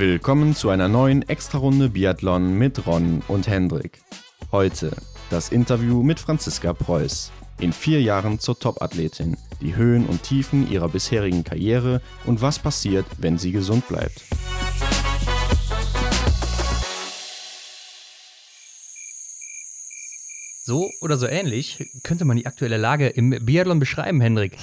Willkommen zu einer neuen Extrarunde Biathlon mit Ron und Hendrik. Heute das Interview mit Franziska Preuß. In vier Jahren zur Topathletin, die Höhen und Tiefen ihrer bisherigen Karriere und was passiert, wenn sie gesund bleibt. So oder so ähnlich könnte man die aktuelle Lage im Biathlon beschreiben, Hendrik.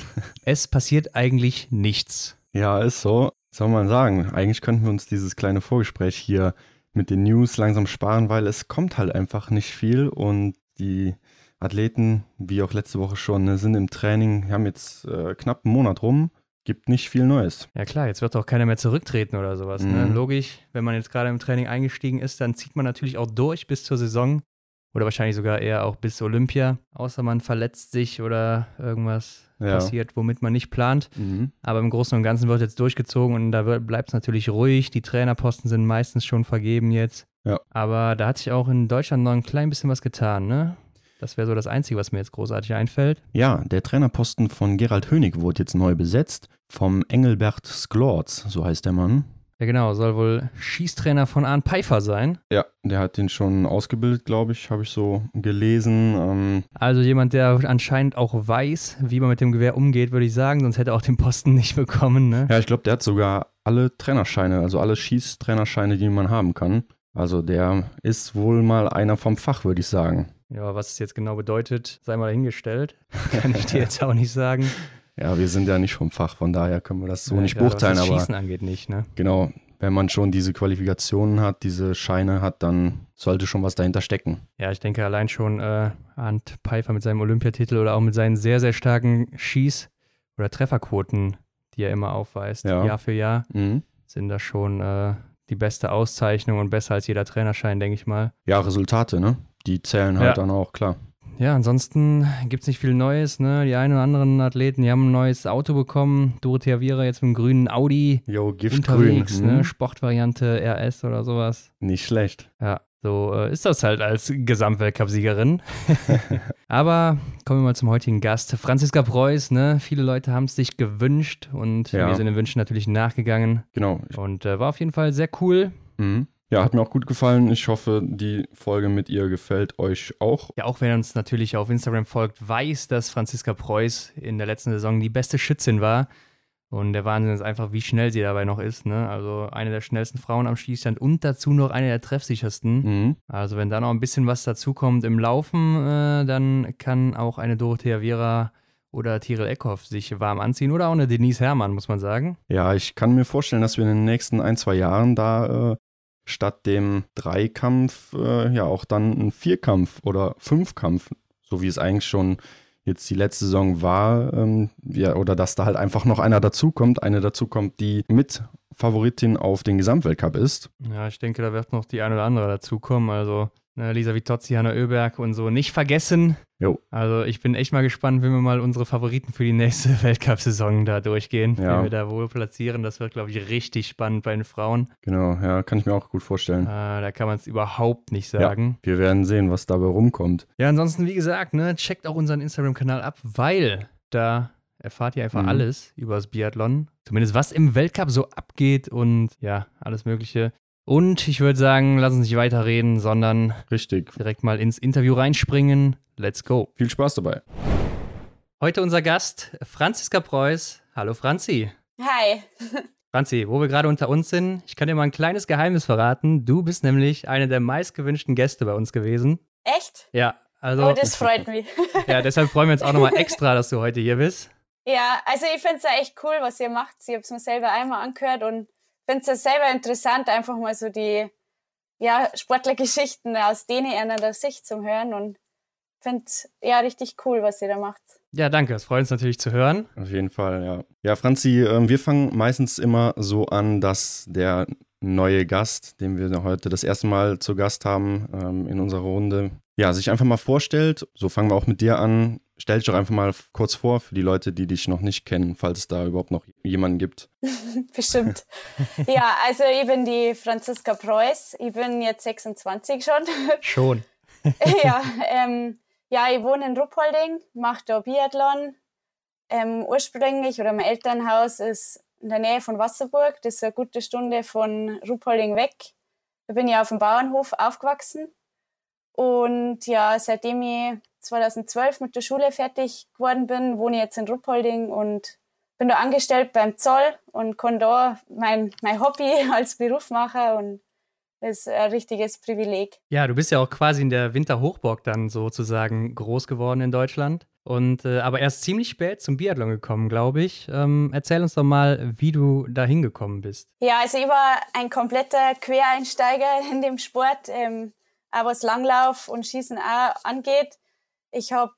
Es passiert eigentlich nichts. Ja, ist so. Soll man sagen, eigentlich könnten wir uns dieses kleine Vorgespräch hier mit den News langsam sparen, weil es kommt halt einfach nicht viel und die Athleten, wie auch letzte Woche schon, ne, sind im Training, haben jetzt äh, knapp einen Monat rum, gibt nicht viel Neues. Ja klar, jetzt wird auch keiner mehr zurücktreten oder sowas. Ne? Mhm. Logisch, wenn man jetzt gerade im Training eingestiegen ist, dann zieht man natürlich auch durch bis zur Saison oder wahrscheinlich sogar eher auch bis Olympia, außer man verletzt sich oder irgendwas Ja. passiert, womit man nicht plant. Mhm. Aber im Großen und Ganzen wird jetzt durchgezogen und da bleibt es natürlich ruhig. Die Trainerposten sind meistens schon vergeben jetzt. Ja. Aber da hat sich auch in Deutschland noch ein klein bisschen was getan, ne? Das wäre so das Einzige, was mir jetzt großartig einfällt. Ja, der Trainerposten von Gerald Hönig wurde jetzt neu besetzt, vom Engelbert Sklorz, so heißt der Mann. Ja, genau, soll wohl Schießtrainer von Arne Pfeiffer sein. Ja, der hat den schon ausgebildet, glaube ich, habe ich so gelesen. Ähm, Also jemand, der anscheinend auch weiß, wie man mit dem Gewehr umgeht, würde ich sagen, sonst hätte er auch den Posten nicht bekommen, ne? ja, ich glaube, der hat sogar alle Trainerscheine, also alle Schießtrainerscheine, die man haben kann. Also der ist wohl mal einer vom Fach, würde ich sagen. Ja, was es jetzt genau bedeutet, sei mal dahingestellt. Kann ich dir jetzt auch nicht sagen. Ja, wir sind ja nicht vom Fach, von daher können wir das so Ja, nicht beurteilen, was das aber Schießen angeht nicht, ne? genau, wenn man schon diese Qualifikationen hat, diese Scheine hat, dann sollte schon was dahinter stecken. Ja, ich denke allein schon äh, Arndt Pfeiffer mit seinem Olympiatitel oder auch mit seinen sehr, sehr starken Schieß- oder Trefferquoten, die er immer aufweist, Ja. Jahr für Jahr, Mhm. sind das schon äh, die beste Auszeichnung und besser als jeder Trainerschein, denke ich mal. Ja, Resultate, ne? Die zählen halt Ja. dann auch, klar. Ja, ansonsten gibt es nicht viel Neues. Ne? Die einen oder anderen Athleten, die haben ein neues Auto bekommen. Dorothea Viera jetzt mit einem grünen Audi Jo, unterwegs, ne? Sportvariante RS oder sowas. Nicht schlecht. Ja, so äh, ist das halt als Gesamtweltcup-Siegerin. Aber kommen wir mal zum heutigen Gast. Franziska Preuß, ne? Viele Leute haben es sich gewünscht und Ja. wir sind den Wünschen natürlich nachgegangen. Genau. Und äh, war auf jeden Fall sehr cool. Mhm. Ja, hat mir auch gut gefallen. Ich hoffe, die Folge mit ihr gefällt euch auch. Ja, auch wer uns natürlich auf Instagram folgt, weiß, dass Franziska Preuß in der letzten Saison die beste Schützin war. Und der Wahnsinn ist einfach, wie schnell sie dabei noch ist. Ne? Also eine der schnellsten Frauen am Schießstand und dazu noch eine der treffsichersten. Mhm. Also wenn da noch ein bisschen was dazukommt im Laufen, äh, dann kann auch eine Dorothea Viera oder Tiril Eckhoff sich warm anziehen oder auch eine Denise Herrmann, muss man sagen. Ja, ich kann mir vorstellen, dass wir in den nächsten ein, zwei Jahren da äh, statt dem Dreikampf äh, ja auch dann ein Vierkampf oder Fünfkampf, so wie es eigentlich schon jetzt die letzte Saison war, ähm, ja, oder dass da halt einfach noch einer dazukommt, eine dazukommt, die mit Favoritin auf den Gesamtweltcup ist. Ja, ich denke, da wird noch die eine oder andere dazukommen. Also Lisa Vitozzi, Hanna Oeberg und so nicht vergessen. Jo. Also ich bin echt mal gespannt, wenn wir mal unsere Favoriten für die nächste Weltcup-Saison da durchgehen. Ja. Wenn wir da wohl platzieren, das wird, glaube ich, richtig spannend bei den Frauen. Genau, ja, kann ich mir auch gut vorstellen. Äh, da kann man es überhaupt nicht sagen. Wir werden sehen, was dabei rumkommt. Ja, ansonsten, wie gesagt, ne, checkt auch unseren Instagram-Kanal ab, weil da erfahrt ihr einfach Mhm. alles über das Biathlon. Zumindest was im Weltcup so abgeht und ja, alles Mögliche. Und ich würde sagen, lass uns nicht weiterreden, sondern Richtig. direkt mal ins Interview reinspringen. Let's go. Viel Spaß dabei. Heute unser Gast, Franziska Preuß. Hallo Franzi. Hi. Franzi, wo wir gerade unter uns sind, ich kann dir mal ein kleines Geheimnis verraten. Du bist nämlich eine der meistgewünschten Gäste bei uns gewesen. Echt? Ja, also Oh, das freut mich. ja, deshalb freuen wir uns auch nochmal extra, dass du heute hier bist. ja, also ich finde es ja echt cool, was ihr macht. Ich habe es mir selber einmal angehört und finde es ja selber interessant, einfach mal so die ja, Sportlergeschichten aus denen einer der Sicht zu hören und finde ja richtig cool, was ihr da macht. Ja, danke. Es freut uns natürlich zu hören. Auf jeden Fall, ja. Ja, Franzi, ähm, wir fangen meistens immer so an, dass der neue Gast, den wir heute das erste Mal zu Gast haben ähm, in unserer Runde, ja, sich einfach mal vorstellt. So fangen wir auch mit dir an. Stell dich doch einfach mal kurz vor für die Leute, die dich noch nicht kennen, falls es da überhaupt noch jemanden gibt. Bestimmt. ja, also ich bin die Franziska Preuß. Ich bin jetzt 26 schon. Schon. ja, ähm, ja, ich wohne in Ruppolding, mache da Biathlon. Ähm, ursprünglich oder mein Elternhaus ist in der Nähe von Wasserburg. Das ist eine gute Stunde von Ruppolding weg. Da bin ich auf dem Bauernhof aufgewachsen. Und ja, seitdem ich 2012 mit der Schule fertig geworden bin, wohne ich jetzt in Ruppolding und bin da angestellt beim Zoll und kann da mein, mein Hobby als Beruf machen und das ist ein richtiges Privileg. Ja, du bist ja auch quasi in der Winterhochburg dann sozusagen groß geworden in Deutschland. Und äh, aber erst ziemlich spät zum Biathlon gekommen, glaube ich. Ähm, erzähl uns doch mal, wie du da hingekommen bist. Ja, also ich war ein kompletter Quereinsteiger in dem Sport, ähm, auch was Langlauf und Schießen auch angeht. Ich habe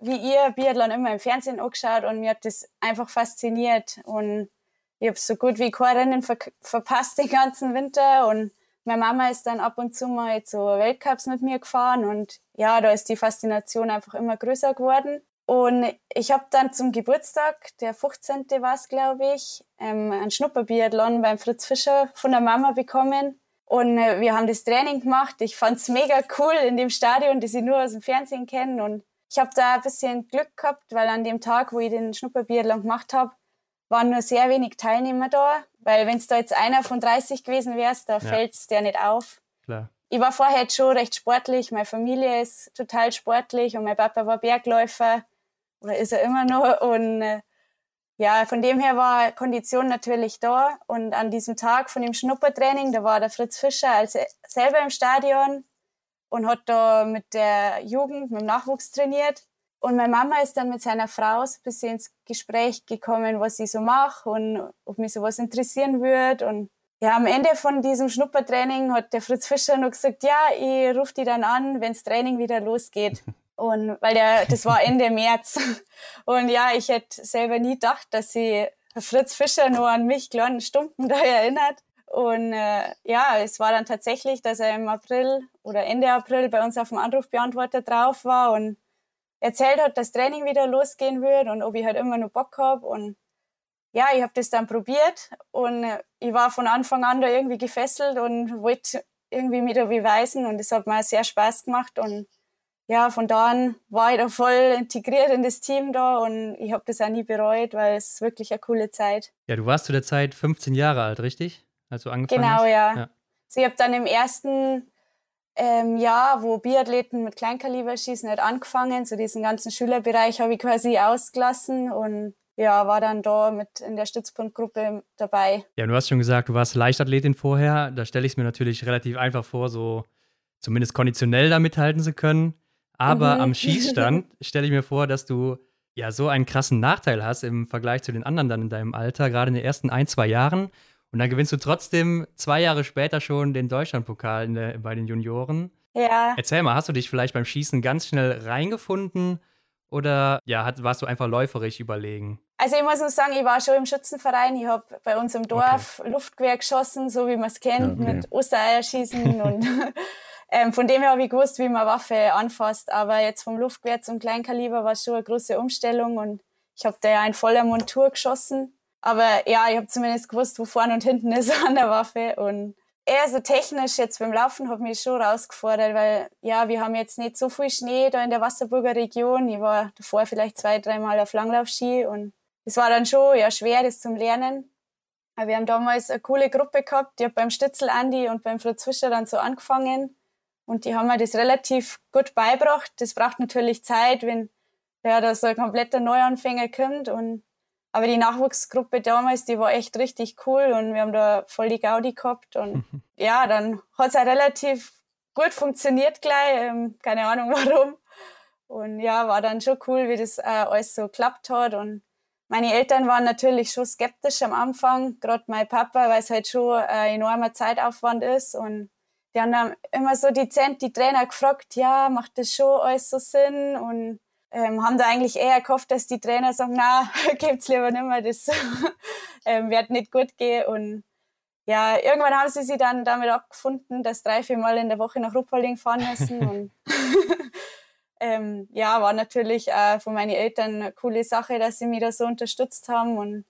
wie ihr Biathlon immer im Fernsehen angeschaut und mir hat das einfach fasziniert. Und ich habe so gut wie kein Rennen ver verpasst den ganzen Winter. Und meine Mama ist dann ab und zu mal zu Weltcups mit mir gefahren. Und ja, da ist die Faszination einfach immer größer geworden. Und ich habe dann zum Geburtstag, der 15. war es, glaube ich, ähm, einen Schnupperbiathlon beim Fritz Fischer von der Mama bekommen. Und äh, wir haben das Training gemacht. Ich fand es mega cool in dem Stadion, das ich nur aus dem Fernsehen kenne. Und ich habe da ein bisschen Glück gehabt, weil an dem Tag, wo ich den Schnupperbiathlon gemacht habe, waren nur sehr wenig Teilnehmer da. Weil wenn es da jetzt einer von 30 gewesen wärst, da ja. fällt es dir nicht auf. Klar. Ich war vorher jetzt schon recht sportlich. Meine Familie ist total sportlich und mein Papa war Bergläufer oder ist er immer noch. Und äh, ja, von dem her war Kondition natürlich da. Und an diesem Tag von dem Schnuppertraining, da war der Fritz Fischer als selber im Stadion und hat da mit der Jugend, mit dem Nachwuchs trainiert. Und meine Mama ist dann mit seiner Frau ein bisschen ins Gespräch gekommen, was ich so mache und ob mich sowas interessieren würde. Und ja, am Ende von diesem Schnuppertraining hat der Fritz Fischer noch gesagt, ja, ich rufe die dann an, wenn das Training wieder losgeht. Und weil der, das war Ende März. Und ja, ich hätte selber nie gedacht, dass sie Fritz Fischer nur an mich kleinen Stumpen da erinnert. Und äh, ja, es war dann tatsächlich, dass er im April oder Ende April bei uns auf dem Anrufbeantworter drauf war und erzählt hat, dass Training wieder losgehen wird und ob ich halt immer noch Bock habe. Und ja, ich habe das dann probiert und äh, ich war von Anfang an da irgendwie gefesselt und wollte irgendwie da beweisen und es hat mir sehr Spaß gemacht und ja, von da an war ich da voll integriert in das Team da und ich habe das auch nie bereut, weil es wirklich eine coole Zeit. Ja, du warst zu der Zeit 15 Jahre alt, richtig? als du angefangen genau, hast? ja. ja. Also ich habe dann im ersten ähm, Jahr, wo Biathleten mit Kleinkaliberschießen hat angefangen, so diesen ganzen Schülerbereich habe ich quasi ausgelassen und ja, war dann da mit in der Stützpunktgruppe dabei. Ja, du hast schon gesagt, du warst Leichtathletin vorher. Da stelle ich es mir natürlich relativ einfach vor, so zumindest konditionell da mithalten zu können. Aber mhm. am Schießstand stelle ich mir vor, dass du ja so einen krassen Nachteil hast im Vergleich zu den anderen dann in deinem Alter, gerade in den ersten ein, zwei Jahren. Und dann gewinnst du trotzdem zwei Jahre später schon den Deutschlandpokal der, bei den Junioren. Ja. Erzähl mal, hast du dich vielleicht beim Schießen ganz schnell reingefunden oder ja, hat, warst du einfach läuferisch überlegen? Also ich muss nur sagen, ich war schon im Schützenverein. Ich habe bei uns im Dorf okay. Luftgewehr geschossen, so wie man es kennt, okay. mit Ostereierschießen. und ähm, von dem her habe ich gewusst, wie man Waffe anfasst. Aber jetzt vom Luftgewehr zum Kleinkaliber war schon eine große Umstellung und ich habe da ja in voller Montur geschossen. Aber ja, ich habe zumindest gewusst, wo vorne und hinten ist an der Waffe. Und eher so technisch jetzt beim Laufen hat mich schon herausgefordert, weil ja, wir haben jetzt nicht so viel Schnee da in der Wasserburger Region. Ich war davor vielleicht zwei, dreimal auf Langlaufski und es war dann schon ja schwer, das zum Lernen. Aber wir haben damals eine coole Gruppe gehabt, die hat beim Stützel Andi und beim Fritz Fischer dann so angefangen. Und die haben mir das relativ gut beibracht. Das braucht natürlich Zeit, wenn ja, da so ein kompletter Neuanfänger kommt. Und aber die Nachwuchsgruppe damals, die war echt richtig cool und wir haben da voll die Gaudi gehabt. Und ja, dann hat es auch relativ gut funktioniert gleich. Ähm, keine Ahnung warum. Und ja, war dann schon cool, wie das äh, alles so klappt hat. Und meine Eltern waren natürlich schon skeptisch am Anfang, gerade mein Papa, weil es halt schon ein enormer Zeitaufwand ist. Und die haben dann immer so dezent die Trainer gefragt, ja, macht das schon alles so Sinn? Und ähm, haben da eigentlich eher gehofft, dass die Trainer sagen, na, gibt's lieber nicht mehr, das ähm, wird nicht gut gehen. Und ja, irgendwann haben sie sich dann damit abgefunden, dass drei, vier Mal in der Woche nach Ruppolding fahren müssen. und ähm, ja, war natürlich äh, von meinen Eltern eine coole Sache, dass sie mich da so unterstützt haben und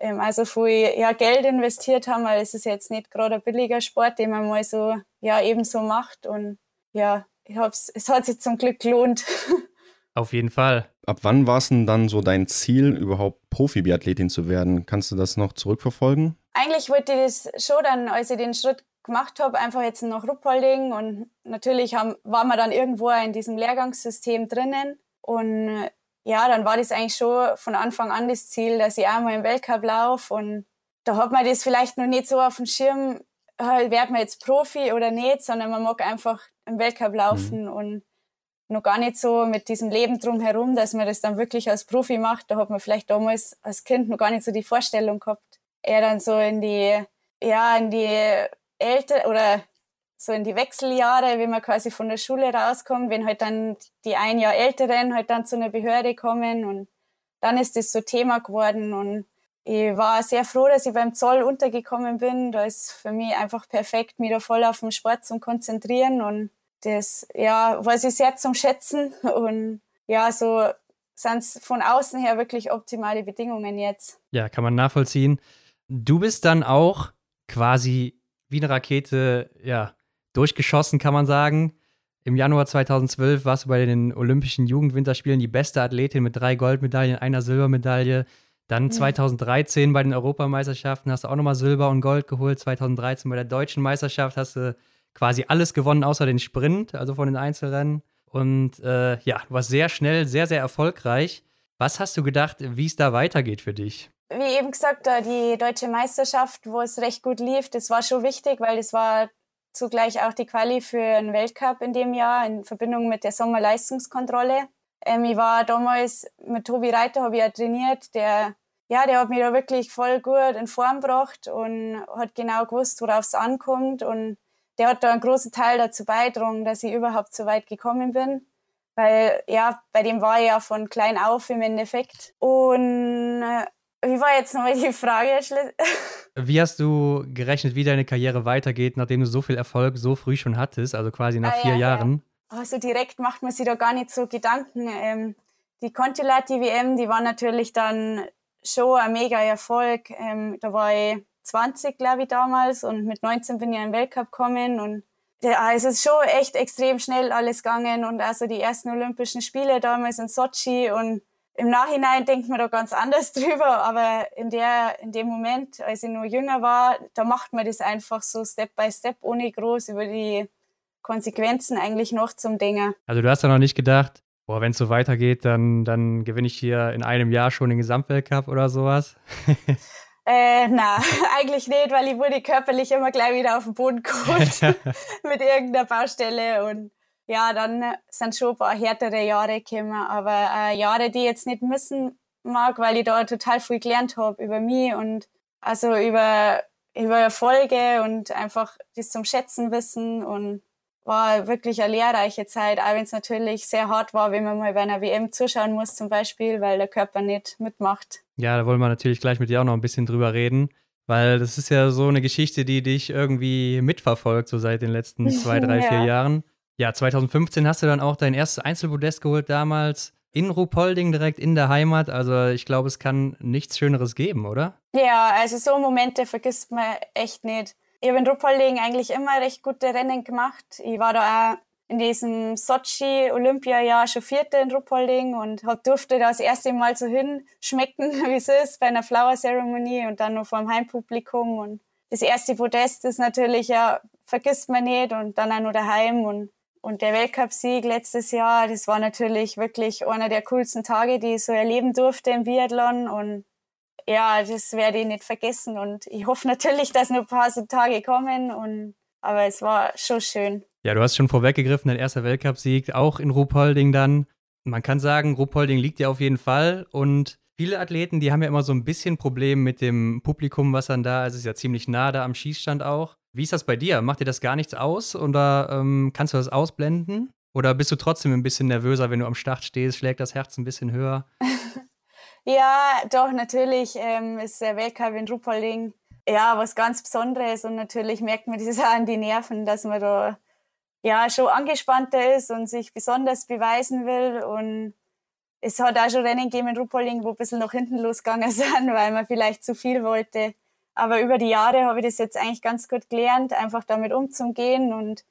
also viel ja, Geld investiert haben, weil es ist jetzt nicht gerade ein billiger Sport, den man mal so ja eben so macht. Und ja, ich hab's, es hat sich zum Glück gelohnt. Auf jeden Fall. Ab wann war es denn dann so dein Ziel, überhaupt Profi-Biathletin zu werden? Kannst du das noch zurückverfolgen? Eigentlich wollte ich das schon dann, als ich den Schritt gemacht habe, einfach jetzt nach Ruppolding und natürlich haben, war man dann irgendwo in diesem Lehrgangssystem drinnen und ja, dann war das eigentlich schon von Anfang an das Ziel, dass ich einmal im Weltcup laufe und da hat man das vielleicht noch nicht so auf dem Schirm, wird man jetzt Profi oder nicht, sondern man mag einfach im Weltcup laufen mhm. und noch gar nicht so mit diesem Leben drumherum, dass man das dann wirklich als Profi macht. Da hat man vielleicht damals als Kind noch gar nicht so die Vorstellung gehabt. Eher dann so in die, ja, in die älter oder so in die Wechseljahre, wenn man quasi von der Schule rauskommt, wenn halt dann die ein Jahr Älteren halt dann zu einer Behörde kommen und dann ist das so Thema geworden und ich war sehr froh, dass ich beim Zoll untergekommen bin. Da ist für mich einfach perfekt, mich da voll auf den Sport zu konzentrieren und das, ja, weiß ich sehr zum Schätzen und ja, so sind es von außen her wirklich optimale Bedingungen jetzt. Ja, kann man nachvollziehen. Du bist dann auch quasi wie eine Rakete, ja, durchgeschossen, kann man sagen. Im Januar 2012 warst du bei den Olympischen Jugendwinterspielen die beste Athletin mit drei Goldmedaillen, einer Silbermedaille. Dann 2013 bei den Europameisterschaften hast du auch nochmal Silber und Gold geholt. 2013 bei der deutschen Meisterschaft hast du quasi alles gewonnen, außer den Sprint, also von den Einzelrennen. Und äh, ja, du warst sehr schnell, sehr, sehr erfolgreich. Was hast du gedacht, wie es da weitergeht für dich? Wie eben gesagt, die deutsche Meisterschaft, wo es recht gut lief, das war schon wichtig, weil das war zugleich auch die Quali für einen Weltcup in dem Jahr in Verbindung mit der Sommerleistungskontrolle. Ähm, ich war damals mit Tobi Reiter, habe ich ja trainiert, der, ja, der hat mich da wirklich voll gut in Form gebracht und hat genau gewusst, worauf es ankommt und der hat da einen großen Teil dazu beigetragen, dass ich überhaupt so weit gekommen bin. Weil, ja, bei dem war ich ja von klein auf im Endeffekt. Und äh, wie war jetzt nochmal die Frage? Wie hast du gerechnet, wie deine Karriere weitergeht, nachdem du so viel Erfolg so früh schon hattest, also quasi nach ah, vier ja, Jahren? Ja. Also direkt macht man sich da gar nicht so Gedanken. Ähm, die Contilati WM, die war natürlich dann schon ein mega Erfolg. Ähm, da war ich 20, glaube ich, damals und mit 19 bin ich in den Weltcup gekommen und ja, es ist schon echt extrem schnell alles gegangen und also die ersten Olympischen Spiele damals in Sochi und im Nachhinein denkt man da ganz anders drüber, aber in, der, in dem Moment, als ich noch jünger war, da macht man das einfach so Step by Step, ohne groß über die Konsequenzen eigentlich noch zum Denken. Also du hast ja noch nicht gedacht, boah, wenn es so weitergeht, dann, dann gewinne ich hier in einem Jahr schon den Gesamtweltcup oder sowas? Äh, na, eigentlich nicht, weil ich wurde körperlich immer gleich wieder auf den Boden geholt mit irgendeiner Baustelle und ja, dann sind schon ein paar härtere Jahre gekommen, aber äh, Jahre, die ich jetzt nicht missen mag, weil ich da total viel gelernt habe über mich und also über, über Erfolge und einfach das zum Schätzen wissen und war wirklich eine lehrreiche Zeit, auch wenn es natürlich sehr hart war, wenn man mal bei einer WM zuschauen muss zum Beispiel, weil der Körper nicht mitmacht. Ja, da wollen wir natürlich gleich mit dir auch noch ein bisschen drüber reden, weil das ist ja so eine Geschichte, die dich irgendwie mitverfolgt, so seit den letzten zwei, drei, ja. vier Jahren. Ja, 2015 hast du dann auch dein erstes Einzelpodest geholt damals in Ruhpolding direkt in der Heimat. Also ich glaube, es kann nichts Schöneres geben, oder? Ja, also so Momente vergisst man echt nicht. Ich habe in Ruhpolding eigentlich immer recht gute Rennen gemacht. Ich war da auch in diesem Sochi-Olympiajahr schon Vierte in Ruhpolding und durfte da das erste Mal so hinschmecken, wie es ist bei einer Flower Ceremony und dann noch vor dem Heimpublikum. Und das erste Podest ist natürlich, ja, vergisst man nicht und dann auch noch daheim und und der Weltcupsieg letztes Jahr, das war natürlich wirklich einer der coolsten Tage, die ich so erleben durfte im Biathlon. Und ja, das werde ich nicht vergessen. Und ich hoffe natürlich, dass noch ein paar so Tage kommen. Und, aber es war schon schön. Ja, du hast schon vorweggegriffen, dein erster Weltcupsieg, auch in Ruhpolding dann. Man kann sagen, Ruhpolding liegt dir auf jeden Fall. Und viele Athleten, die haben ja immer so ein bisschen Problem mit dem Publikum, was dann da ist. Es ist ja ziemlich nah da am Schießstand auch. Wie ist das bei dir? Macht dir das gar nichts aus oder ähm, kannst du das ausblenden? Oder bist du trotzdem ein bisschen nervöser, wenn du am Start stehst? Schlägt das Herz ein bisschen höher? ja, doch, natürlich ähm, ist der Weltcup in Ruppolding ja was ganz Besonderes und natürlich merkt man das auch an die Nerven, dass man da ja schon angespannter ist und sich besonders beweisen will und es hat auch schon Rennen gegeben in Ruppolding, wo ein bisschen nach hinten losgegangen sind, weil man vielleicht zu viel wollte. Aber über die Jahre habe ich das jetzt eigentlich ganz gut gelernt, einfach damit umzugehen. Und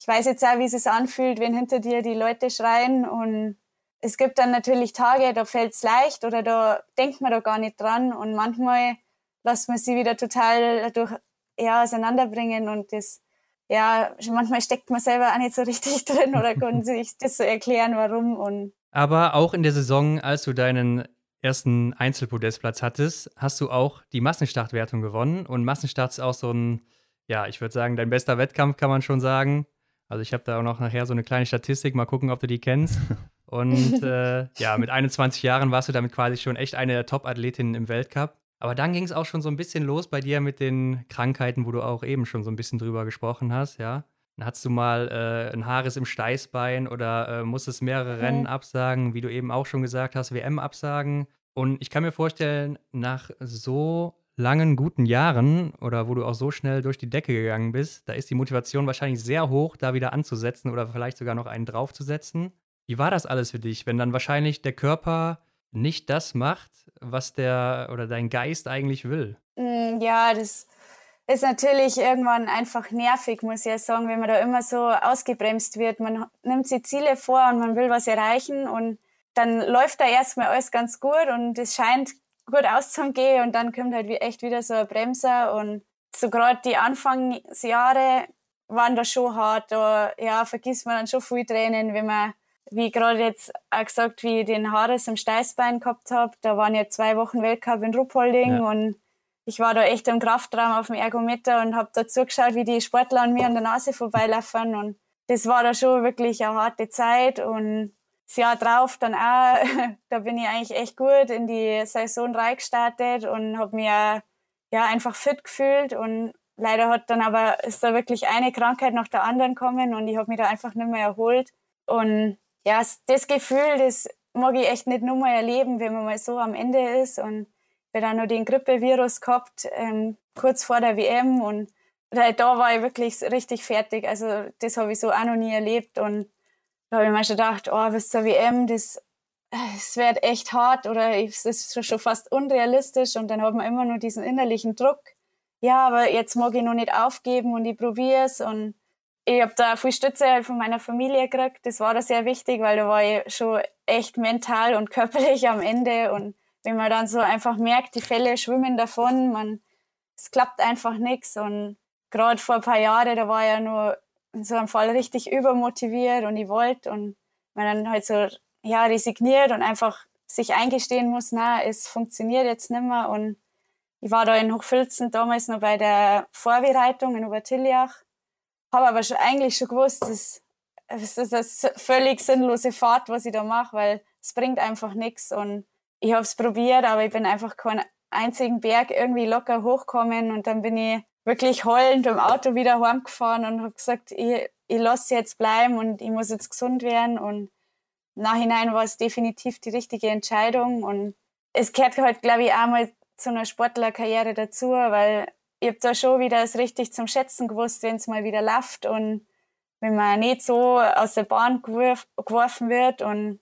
ich weiß jetzt auch, wie es sich anfühlt, wenn hinter dir die Leute schreien. Und es gibt dann natürlich Tage, da fällt es leicht oder da denkt man da gar nicht dran und manchmal lässt man sie wieder total durch ja, auseinanderbringen und das ja, manchmal steckt man selber auch nicht so richtig drin oder kann sich das so erklären, warum und aber auch in der Saison, als du deinen ersten Einzelpodestplatz hattest, hast du auch die Massenstartwertung gewonnen. Und Massenstart ist auch so ein, ja, ich würde sagen, dein bester Wettkampf, kann man schon sagen. Also ich habe da auch noch nachher so eine kleine Statistik, mal gucken, ob du die kennst. Und äh, ja, mit 21 Jahren warst du damit quasi schon echt eine der Top-Athletinnen im Weltcup. Aber dann ging es auch schon so ein bisschen los bei dir mit den Krankheiten, wo du auch eben schon so ein bisschen drüber gesprochen hast, ja. Dann hattest du mal äh, ein Haares im Steißbein oder äh, musstest mehrere mhm. Rennen absagen, wie du eben auch schon gesagt hast, WM absagen. Und ich kann mir vorstellen, nach so langen, guten Jahren oder wo du auch so schnell durch die Decke gegangen bist, da ist die Motivation wahrscheinlich sehr hoch, da wieder anzusetzen oder vielleicht sogar noch einen draufzusetzen. Wie war das alles für dich, wenn dann wahrscheinlich der Körper nicht das macht, was der oder dein Geist eigentlich will? Mm, ja, das ist natürlich irgendwann einfach nervig, muss ich ja sagen, wenn man da immer so ausgebremst wird. Man nimmt sich Ziele vor und man will was erreichen und dann läuft da erstmal alles ganz gut und es scheint gut auszugehen und dann kommt halt echt wieder so ein Bremser und so gerade die Anfangsjahre waren da schon hart. Da ja, vergisst man dann schon viel Tränen, wenn man, wie gerade jetzt auch gesagt, wie ich den Haares im Steißbein gehabt habe. Da waren ja zwei Wochen Weltcup in Ruppolding ja. und ich war da echt im Kraftraum auf dem Ergometer und habe da zugeschaut, wie die Sportler an mir an der Nase vorbeilaufen. Und das war da schon wirklich eine harte Zeit. Und das Jahr drauf dann auch, da bin ich eigentlich echt gut in die Saison reingestartet und habe mir ja einfach fit gefühlt. Und leider hat dann aber, ist da wirklich eine Krankheit nach der anderen kommen und ich habe mich da einfach nicht mehr erholt. Und ja, das Gefühl, das mag ich echt nicht nur mal erleben, wenn man mal so am Ende ist. Und wir dann noch den Grippevirus gehabt, ähm, kurz vor der WM und da war ich wirklich richtig fertig. Also das habe ich so auch noch nie erlebt und da habe ich mir schon gedacht, oh, bis zur WM, das, das wird echt hart oder es ist schon fast unrealistisch und dann hat man immer nur diesen innerlichen Druck. Ja, aber jetzt mag ich noch nicht aufgeben und ich probiere es und ich habe da viel Stütze von meiner Familie gekriegt. Das war da sehr wichtig, weil da war ich schon echt mental und körperlich am Ende und wenn man dann so einfach merkt, die Fälle schwimmen davon, man, es klappt einfach nichts. Und gerade vor ein paar Jahren, da war ja nur in so einem Fall richtig übermotiviert und ich wollte und man dann halt so ja, resigniert und einfach sich eingestehen muss, na, es funktioniert jetzt nicht mehr. Und ich war da in Hochfilzen damals noch bei der Vorbereitung in Obertiljach, habe aber schon, eigentlich schon gewusst, das, ist eine völlig sinnlose Fahrt, was ich da mache, weil es bringt einfach nichts und ich habe es probiert, aber ich bin einfach keinen einzigen Berg irgendwie locker hochkommen und dann bin ich wirklich heulend im Auto wieder heimgefahren und habe gesagt, ich, ich lasse jetzt bleiben und ich muss jetzt gesund werden und Nachhinein war es definitiv die richtige Entscheidung und es gehört halt, glaube ich, auch mal zu einer Sportlerkarriere dazu, weil ich habe da schon wieder es richtig zum Schätzen gewusst, wenn es mal wieder läuft und wenn man nicht so aus der Bahn geworfen wird und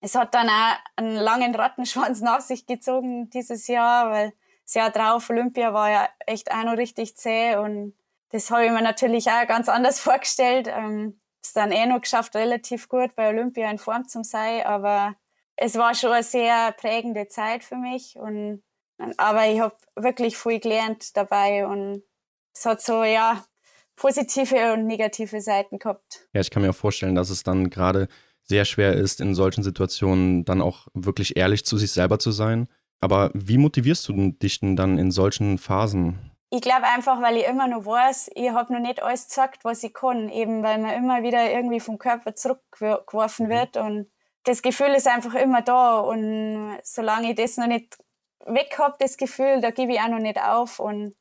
es hat dann auch einen langen Rattenschwanz nach sich gezogen dieses Jahr, weil das Jahr drauf Olympia war ja echt auch noch richtig zäh und das habe ich mir natürlich auch ganz anders vorgestellt. Ähm, es dann eh noch geschafft, relativ gut bei Olympia in Form zu sein, aber es war schon eine sehr prägende Zeit für mich und aber ich habe wirklich viel gelernt dabei und es hat so ja positive und negative Seiten gehabt. Ja, ich kann mir auch vorstellen, dass es dann gerade sehr schwer ist, in solchen Situationen dann auch wirklich ehrlich zu sich selber zu sein. Aber wie motivierst du dich denn dann in solchen Phasen? Ich glaube einfach, weil ich immer noch weiß, ich habe noch nicht alles gesagt, was ich kann, eben weil man immer wieder irgendwie vom Körper zurückgeworfen mhm. wird und das Gefühl ist einfach immer da und solange ich das noch nicht weg habe, das Gefühl, da gebe ich auch noch nicht auf und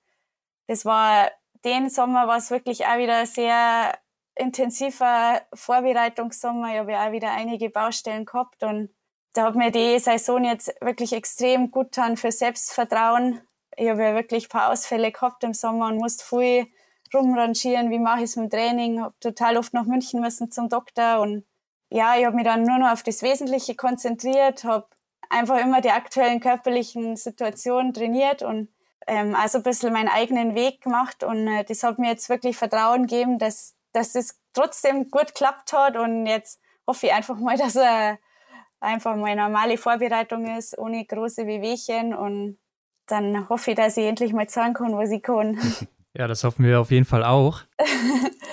das war den Sommer war es wirklich auch wieder sehr intensiver Vorbereitungssommer. Ich habe ja auch wieder einige Baustellen gehabt und da hat mir die Saison jetzt wirklich extrem gut getan für Selbstvertrauen. Ich habe ja wirklich ein paar Ausfälle gehabt im Sommer und musste viel rumrangieren, wie mache ich es mit dem Training. Habe total oft nach München müssen zum Doktor und ja, ich habe mich dann nur noch auf das Wesentliche konzentriert, habe einfach immer die aktuellen körperlichen Situationen trainiert und ähm, also ein bisschen meinen eigenen Weg gemacht und äh, das hat mir jetzt wirklich Vertrauen gegeben, dass dass das trotzdem gut geklappt hat und jetzt hoffe ich einfach mal, dass er einfach mal eine normale Vorbereitung ist, ohne große Wehwehchen und dann hoffe ich, dass ich endlich mal zeigen kann, was ich kann. Ja, das hoffen wir auf jeden Fall auch.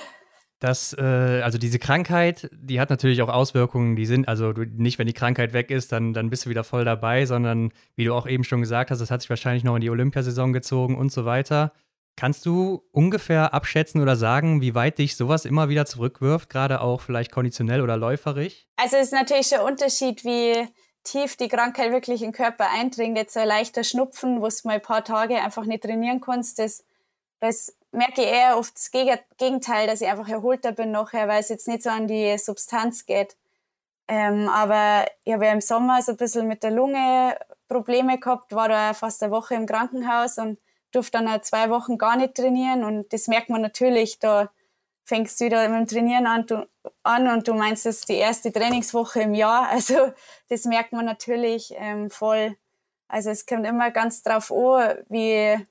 Das, äh, also diese Krankheit, die hat natürlich auch Auswirkungen, die sind, also du, nicht, wenn die Krankheit weg ist, dann, dann bist du wieder voll dabei, sondern wie du auch eben schon gesagt hast, das hat sich wahrscheinlich noch in die Olympiasaison gezogen und so weiter. Kannst du ungefähr abschätzen oder sagen, wie weit dich sowas immer wieder zurückwirft, gerade auch vielleicht konditionell oder läuferig? Also es ist natürlich ein Unterschied, wie tief die Krankheit wirklich in den Körper eindringt. Jetzt ein leichter Schnupfen, wo du mal ein paar Tage einfach nicht trainieren kannst, das, das merke ich eher oft das Gegenteil, dass ich einfach erholter bin nachher, weil es jetzt nicht so an die Substanz geht. Ähm, aber ich habe ja im Sommer so ein bisschen mit der Lunge Probleme gehabt, war da fast eine Woche im Krankenhaus und durfte dann auch zwei Wochen gar nicht trainieren. Und das merkt man natürlich, da fängst du wieder mit dem Trainieren an, du, an und du meinst, das ist die erste Trainingswoche im Jahr. Also das merkt man natürlich ähm, voll. Also es kommt immer ganz drauf an, wie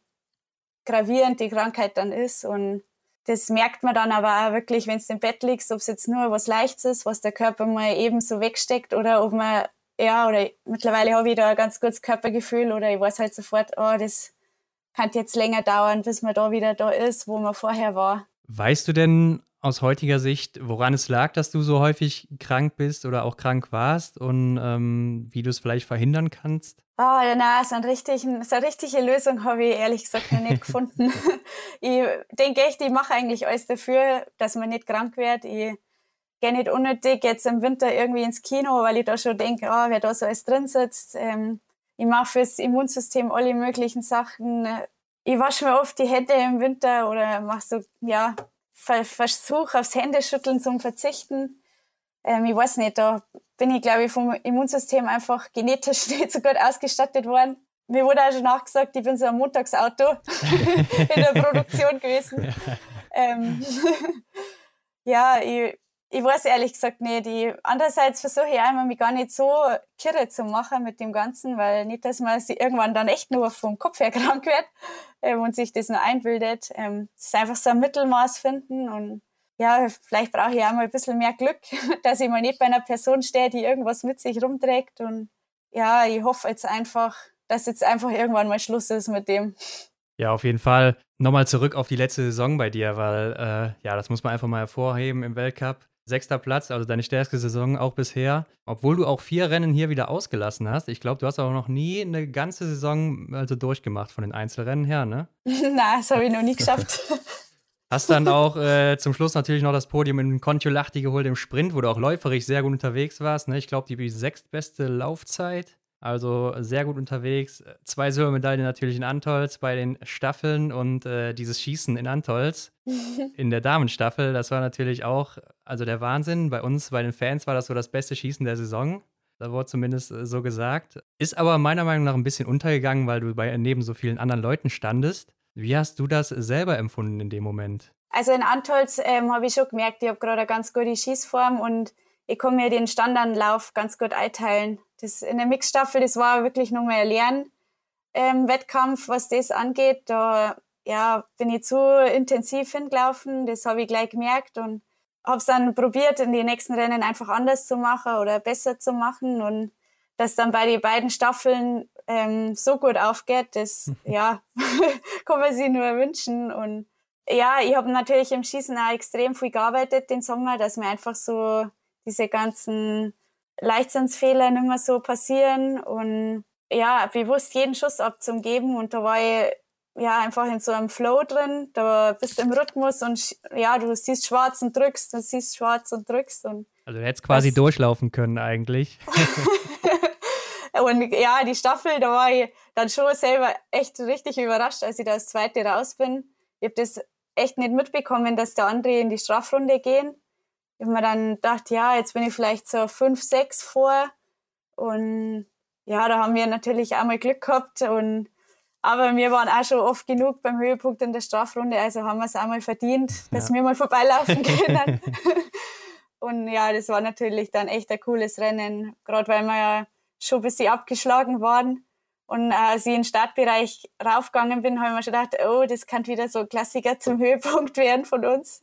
gravierend die Krankheit dann ist. Und das merkt man dann aber auch wirklich, wenn du im Bett liegst, ob es jetzt nur was Leichtes ist, was der Körper mal eben so wegsteckt oder ob man, ja, oder mittlerweile habe ich da ein ganz gutes Körpergefühl oder ich weiß halt sofort, oh, das kann jetzt länger dauern, bis man da wieder da ist, wo man vorher war. Weißt du denn aus heutiger Sicht, woran es lag, dass du so häufig krank bist oder auch krank warst und ähm, wie du es vielleicht verhindern kannst? Oh, ja, na, so, ein richtig, so eine richtige Lösung habe ich ehrlich gesagt noch nicht gefunden. ich denke echt, ich mache eigentlich alles dafür, dass man nicht krank wird. Ich gehe nicht unnötig jetzt im Winter irgendwie ins Kino, weil ich da schon denke, oh, wer da so alles drin sitzt. Ähm, ich mache fürs Immunsystem alle möglichen Sachen. Ich wasche mir oft die Hände im Winter oder mache so, ja, versuche aufs Händeschütteln zum Verzichten. Ähm, ich weiß nicht, da bin ich, glaube ich, vom Immunsystem einfach genetisch nicht so gut ausgestattet worden. Mir wurde auch schon nachgesagt, ich bin so ein Montagsauto in der Produktion gewesen. Ähm, ja ich, ich weiß ehrlich gesagt nicht. Ich, andererseits versuche ich auch immer, mich gar nicht so kirre zu machen mit dem Ganzen, weil nicht, dass man sich irgendwann dann echt nur vom Kopf her krank wird ähm, und sich das nur einbildet. Ähm, es ist einfach so ein Mittelmaß finden und ja, vielleicht brauche ich auch mal ein bisschen mehr Glück, dass ich mal nicht bei einer Person stehe, die irgendwas mit sich rumträgt und ja, ich hoffe jetzt einfach, dass jetzt einfach irgendwann mal Schluss ist mit dem. Ja, auf jeden Fall. Nochmal zurück auf die letzte Saison bei dir, weil äh, ja, das muss man einfach mal hervorheben im Weltcup. Sechster Platz, also deine stärkste Saison auch bisher. Obwohl du auch vier Rennen hier wieder ausgelassen hast. Ich glaube, du hast auch noch nie eine ganze Saison also durchgemacht von den Einzelrennen her, ne? Nein, das habe ich noch nie geschafft. Hast dann auch äh, zum Schluss natürlich noch das Podium in Kontiolahti geholt im Sprint, wo du auch läuferisch sehr gut unterwegs warst. Ne? Ich glaube, die sechstbeste Laufzeit. Also sehr gut unterwegs. Zwei Silbermedaillen natürlich in Antolz bei den Staffeln und äh, dieses Schießen in Antolz in der Damenstaffel, das war natürlich auch, also der Wahnsinn. Bei uns, bei den Fans war das so das beste Schießen der Saison. Da wurde zumindest äh, so gesagt. Ist aber meiner Meinung nach ein bisschen untergegangen, weil du bei neben so vielen anderen Leuten standest. Wie hast du das selber empfunden in dem Moment? Also in Antolz ähm, habe ich schon gemerkt, ich habe gerade eine ganz gute Schießform und ich kann mir den Standardlauf ganz gut einteilen. Das, in der Mixstaffel, das war wirklich nur mal ein Lernwettkampf, ähm, was das angeht. Da ja, bin ich zu intensiv hingelaufen, das habe ich gleich gemerkt und habe es dann probiert, in den nächsten Rennen einfach anders zu machen oder besser zu machen und dass dann bei den beiden Staffeln ähm, so gut aufgeht, das ja, kann man sich nur wünschen und ja, ich habe natürlich im Schießen auch extrem viel gearbeitet den Sommer, dass mir einfach so diese ganzen Leichtsinnsfehler nicht mehr so passieren und ja, bewusst jeden Schuss abzugeben und da war ich ja einfach in so einem Flow drin, da bist du im Rhythmus und ja, du siehst schwarz und drückst, du siehst schwarz und drückst und also du hättest quasi durchlaufen können eigentlich. und ja, die Staffel, da war ich dann schon selber echt richtig überrascht, als ich da als Zweite raus bin. Ich habe das echt nicht mitbekommen, dass der andere in die Strafrunde gehen. Ich habe mir dann gedacht, ja, jetzt bin ich vielleicht so fünf, sechs vor. Und ja, da haben wir natürlich auch mal Glück gehabt. Und, aber wir waren auch schon oft genug beim Höhepunkt in der Strafrunde, also haben wir es auch mal verdient, dass ja. wir mal vorbeilaufen können. und ja, das war natürlich dann echt ein cooles Rennen, gerade weil wir ja schon ein bisschen abgeschlagen waren. Und äh, als ich in den Startbereich raufgegangen bin, habe ich mir schon gedacht, oh, das kann wieder so ein Klassiker zum Höhepunkt werden von uns.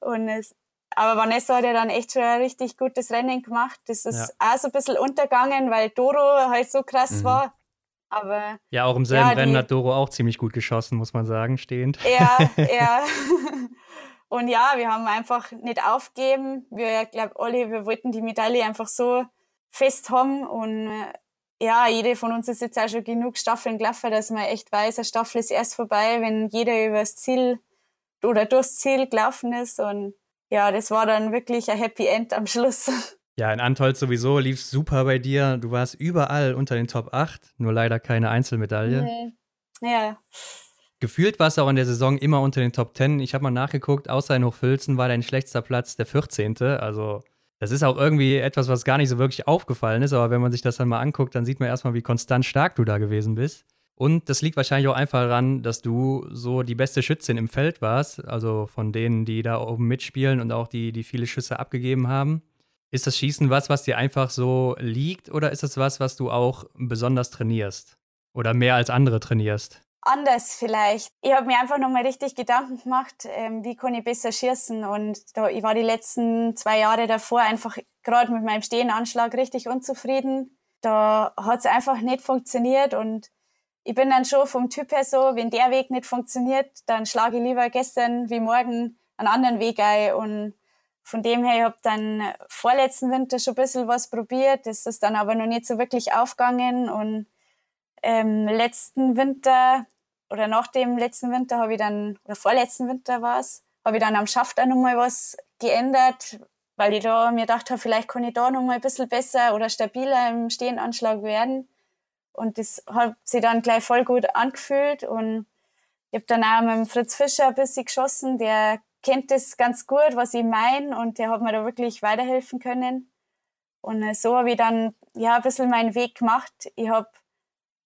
Und es, aber Vanessa hat ja dann echt schon ein richtig gutes Rennen gemacht. Das ist ja. auch so ein bisschen untergangen, weil Doro halt so krass mhm. war. Aber. Ja, auch im selben ja, Rennen hat Doro auch ziemlich gut geschossen, muss man sagen, stehend. Ja, ja. Und ja, wir haben einfach nicht aufgegeben. Wir, glaube alle, wir wollten die Medaille einfach so fest haben. Und ja, jede von uns ist jetzt auch schon genug Staffeln gelaufen, dass man echt weiß, eine Staffel ist erst vorbei, wenn jeder über das Ziel oder durchs Ziel gelaufen ist. Und ja, das war dann wirklich ein Happy End am Schluss. Ja, in Antolz sowieso lief super bei dir. Du warst überall unter den Top 8, nur leider keine Einzelmedaille. Nee. Ja. Gefühlt warst du auch in der Saison immer unter den Top 10. Ich habe mal nachgeguckt, außer in Hochfilzen war dein schlechtester Platz der 14. Also, das ist auch irgendwie etwas, was gar nicht so wirklich aufgefallen ist. Aber wenn man sich das dann mal anguckt, dann sieht man erstmal, wie konstant stark du da gewesen bist. Und das liegt wahrscheinlich auch einfach daran, dass du so die beste Schützin im Feld warst, also von denen, die da oben mitspielen und auch die, die viele Schüsse abgegeben haben. Ist das Schießen was, was dir einfach so liegt oder ist das was, was du auch besonders trainierst? Oder mehr als andere trainierst? Anders vielleicht. Ich habe mir einfach nochmal richtig Gedanken gemacht, ähm, wie kann ich besser schießen. Und da, ich war die letzten zwei Jahre davor einfach gerade mit meinem Stehenanschlag richtig unzufrieden. Da hat es einfach nicht funktioniert und ich bin dann schon vom Typ her so, wenn der Weg nicht funktioniert, dann schlage ich lieber gestern wie morgen einen anderen Weg ein. Und von dem her, ich habe dann vorletzten Winter schon ein bisschen was probiert. Das ist dann aber noch nicht so wirklich aufgegangen. Und ähm, letzten Winter oder nach dem letzten Winter habe ich dann, oder vorletzten Winter war es, habe ich dann am Schaft auch nochmal was geändert, weil ich da mir gedacht habe, vielleicht kann ich da nochmal ein bisschen besser oder stabiler im Stehenanschlag werden. Und das hat sich dann gleich voll gut angefühlt. Und ich habe dann auch mit dem Fritz Fischer ein bisschen geschossen. Der kennt das ganz gut, was ich meine. Und der hat mir da wirklich weiterhelfen können. Und so habe ich dann ja ein bisschen meinen Weg gemacht. Ich habe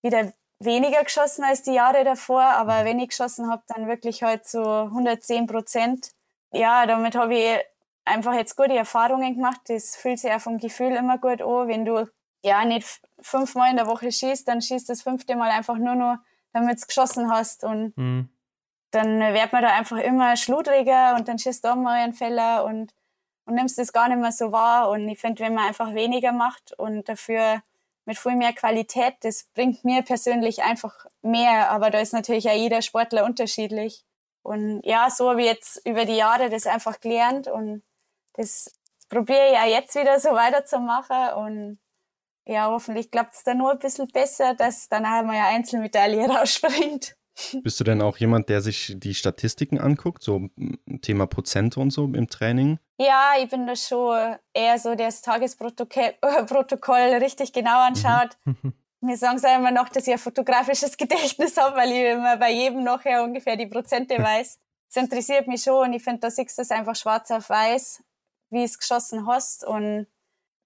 wieder weniger geschossen als die Jahre davor, aber mhm. wenn ich geschossen habe, dann wirklich halt so 110 Prozent. Ja, damit habe ich einfach jetzt gute Erfahrungen gemacht. Das fühlt sich auch vom Gefühl immer gut an, wenn du ja nicht fünfmal in der Woche schießt, dann schießt das fünfte Mal einfach nur noch, damit du geschossen hast. Und mhm. dann wird man da einfach immer schludriger und dann schießt du auch mal einen Feller und, und nimmst das gar nicht mehr so wahr. Und ich finde, wenn man einfach weniger macht und dafür mit viel mehr Qualität, das bringt mir persönlich einfach mehr. Aber da ist natürlich ja jeder Sportler unterschiedlich. Und ja, so habe ich jetzt über die Jahre das einfach gelernt und das probiere ich ja jetzt wieder so weiterzumachen und ja, hoffentlich klappt es dann nur ein bisschen besser, dass dann einmal eine Einzelmedaille rausspringt. Bist du denn auch jemand, der sich die Statistiken anguckt, so Thema Prozente und so im Training? Ja, ich bin da schon eher so, der das Tagesprotokoll richtig genau anschaut. Mhm. Mir sagen sie immer noch, dass ich ein fotografisches Gedächtnis habe, weil ich immer bei jedem nachher ungefähr die Prozente weiß. Das interessiert mich schon und ich finde, da siehst du es einfach schwarz auf weiß, wie es geschossen hast und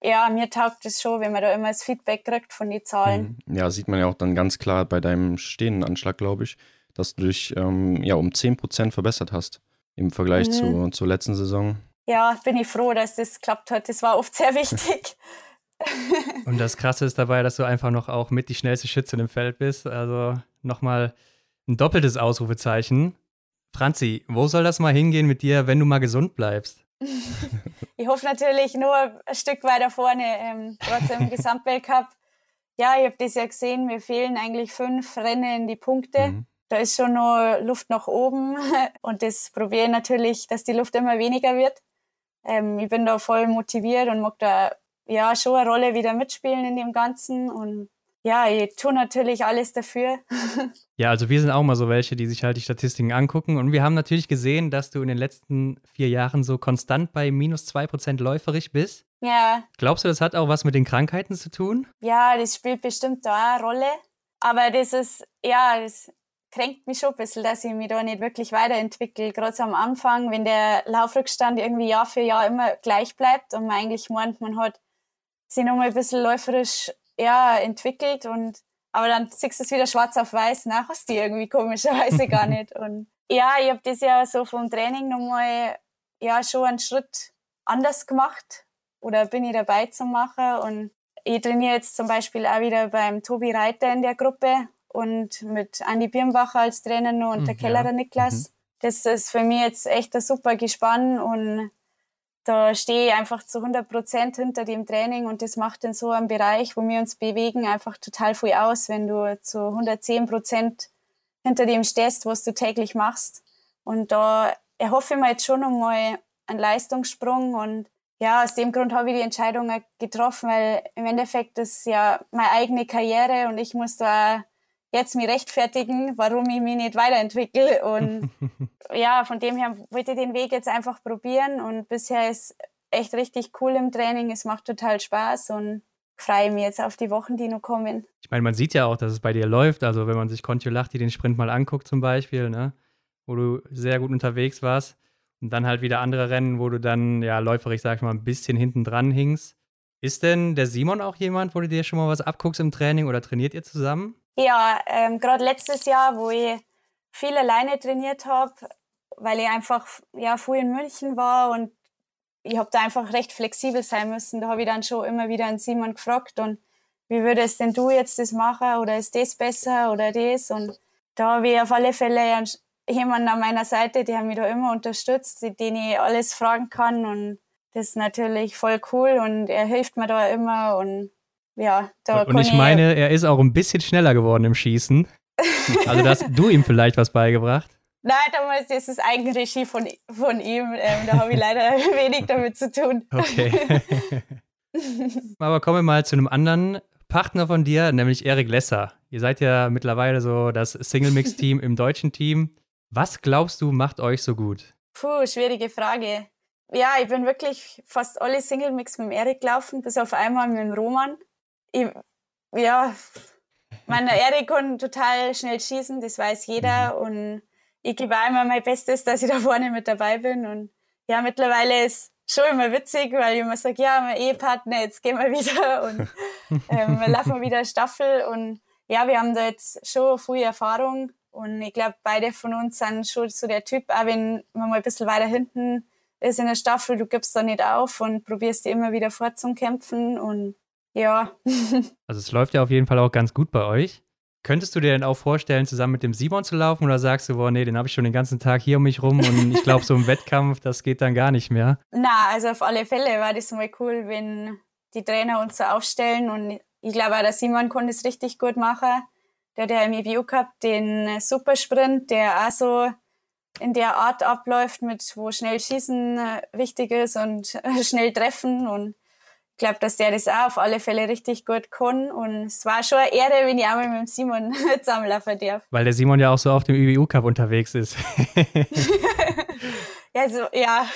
ja, mir taugt es schon, wenn man da immer das Feedback kriegt von den Zahlen. Mhm. Ja, sieht man ja auch dann ganz klar bei deinem stehenden Anschlag, glaube ich, dass du dich ähm, ja, um 10% verbessert hast im Vergleich mhm. zu, zur letzten Saison. Ja, bin ich froh, dass das klappt hat. Das war oft sehr wichtig. Und das Krasse ist dabei, dass du einfach noch auch mit die schnellste Schützin im Feld bist. Also nochmal ein doppeltes Ausrufezeichen. Franzi, wo soll das mal hingehen mit dir, wenn du mal gesund bleibst? ich hoffe natürlich nur ein Stück weiter vorne, ähm, trotzdem im Gesamtweltcup. Ja, ich habe das ja gesehen, mir fehlen eigentlich fünf Rennen in die Punkte. Mhm. Da ist schon noch Luft nach oben und das probiere ich natürlich, dass die Luft immer weniger wird. Ähm, ich bin da voll motiviert und mag da ja schon eine Rolle wieder mitspielen in dem Ganzen und ja, ich tue natürlich alles dafür. Ja, also wir sind auch mal so welche, die sich halt die Statistiken angucken. Und wir haben natürlich gesehen, dass du in den letzten vier Jahren so konstant bei minus zwei Prozent läuferig bist. Ja. Glaubst du, das hat auch was mit den Krankheiten zu tun? Ja, das spielt bestimmt da eine Rolle. Aber das ist, ja, das kränkt mich schon ein bisschen, dass ich mich da nicht wirklich weiterentwickle. Gerade am Anfang, wenn der Laufrückstand irgendwie Jahr für Jahr immer gleich bleibt und man eigentlich meint, man hat sich nochmal ein bisschen läuferisch ja, entwickelt und aber dann siehst du es wieder schwarz auf weiß nach, hast du irgendwie komischerweise gar nicht. Und ja, ich habe das ja so vom Training nochmal ja schon einen Schritt anders gemacht oder bin ich dabei zu machen und ich trainiere jetzt zum Beispiel auch wieder beim Tobi Reiter in der Gruppe und mit Andi Birnbacher als Trainer noch und der mhm, Kellerer ja. Niklas. Mhm. Das ist für mich jetzt echt ein super Gespann und da stehe ich einfach zu 100 Prozent hinter dem Training und das macht in so einem Bereich, wo wir uns bewegen, einfach total viel aus, wenn du zu 110 Prozent hinter dem stehst, was du täglich machst. Und da erhoffe ich mir jetzt schon nochmal einen Leistungssprung und ja, aus dem Grund habe ich die Entscheidung getroffen, weil im Endeffekt ist ja meine eigene Karriere und ich muss da jetzt mir rechtfertigen, warum ich mich nicht weiterentwickle. Und ja, von dem her wollte ich den Weg jetzt einfach probieren und bisher ist echt richtig cool im Training. Es macht total Spaß und freue mich jetzt auf die Wochen, die noch kommen. Ich meine, man sieht ja auch, dass es bei dir läuft. Also wenn man sich Kontiolahti den Sprint mal anguckt zum Beispiel, ne, wo du sehr gut unterwegs warst und dann halt wieder andere Rennen, wo du dann ja läuferig, sag ich mal, ein bisschen hinten dran hingst. Ist denn der Simon auch jemand, wo du dir schon mal was abguckst im Training oder trainiert ihr zusammen? Ja, ähm, gerade letztes Jahr, wo ich viel alleine trainiert habe, weil ich einfach ja früh in München war und ich habe da einfach recht flexibel sein müssen. Da habe ich dann schon immer wieder einen Simon gefragt und wie würdest denn du jetzt das machen oder ist das besser oder das? Und da habe ich auf alle Fälle jemanden an meiner Seite, der mich da immer unterstützt, den ich alles fragen kann und das ist natürlich voll cool und er hilft mir da immer und ja, da Und ich meine, er ist auch ein bisschen schneller geworden im Schießen. Also hast du ihm vielleicht was beigebracht? Nein, damals ist es Eigenregie von, von ihm. Ähm, da habe ich leider wenig damit zu tun. Okay. Aber kommen wir mal zu einem anderen Partner von dir, nämlich Erik Lesser. Ihr seid ja mittlerweile so das Single-Mix-Team im deutschen Team. Was glaubst du, macht euch so gut? Puh, schwierige Frage. Ja, ich bin wirklich fast alle Single-Mix mit dem Erik gelaufen, bis auf einmal mit dem Roman ich, ja, mein Erik kann total schnell schießen, das weiß jeder. Mhm. Und ich gebe auch immer mein Bestes, dass ich da vorne mit dabei bin. Und ja, mittlerweile ist schon immer witzig, weil ich immer sage, ja, mein Ehepartner, jetzt gehen wir wieder und ähm, wir laufen wieder Staffel. Und ja, wir haben da jetzt schon viel Erfahrung. Und ich glaube, beide von uns sind schon so der Typ, auch wenn man mal ein bisschen weiter hinten ist in der Staffel, du gibst da nicht auf und probierst immer wieder vorzukämpfen. Und ja. also es läuft ja auf jeden Fall auch ganz gut bei euch. Könntest du dir denn auch vorstellen, zusammen mit dem Simon zu laufen oder sagst du, boah, nee, den habe ich schon den ganzen Tag hier um mich rum und ich glaube, so im Wettkampf, das geht dann gar nicht mehr? Na, also auf alle Fälle war das mal cool, wenn die Trainer uns so aufstellen und ich glaube auch, der Simon konnte es richtig gut machen. Der hat ja im EBU gehabt den Supersprint, der auch so in der Art abläuft, mit wo schnell schießen äh, wichtig ist und schnell treffen und ich glaube, dass der das auch auf alle Fälle richtig gut kann. Und es war schon eine Ehre, wenn ich einmal mit dem Simon zusammenlaufen darf. Weil der Simon ja auch so auf dem IBU Cup unterwegs ist. ja, so, ja.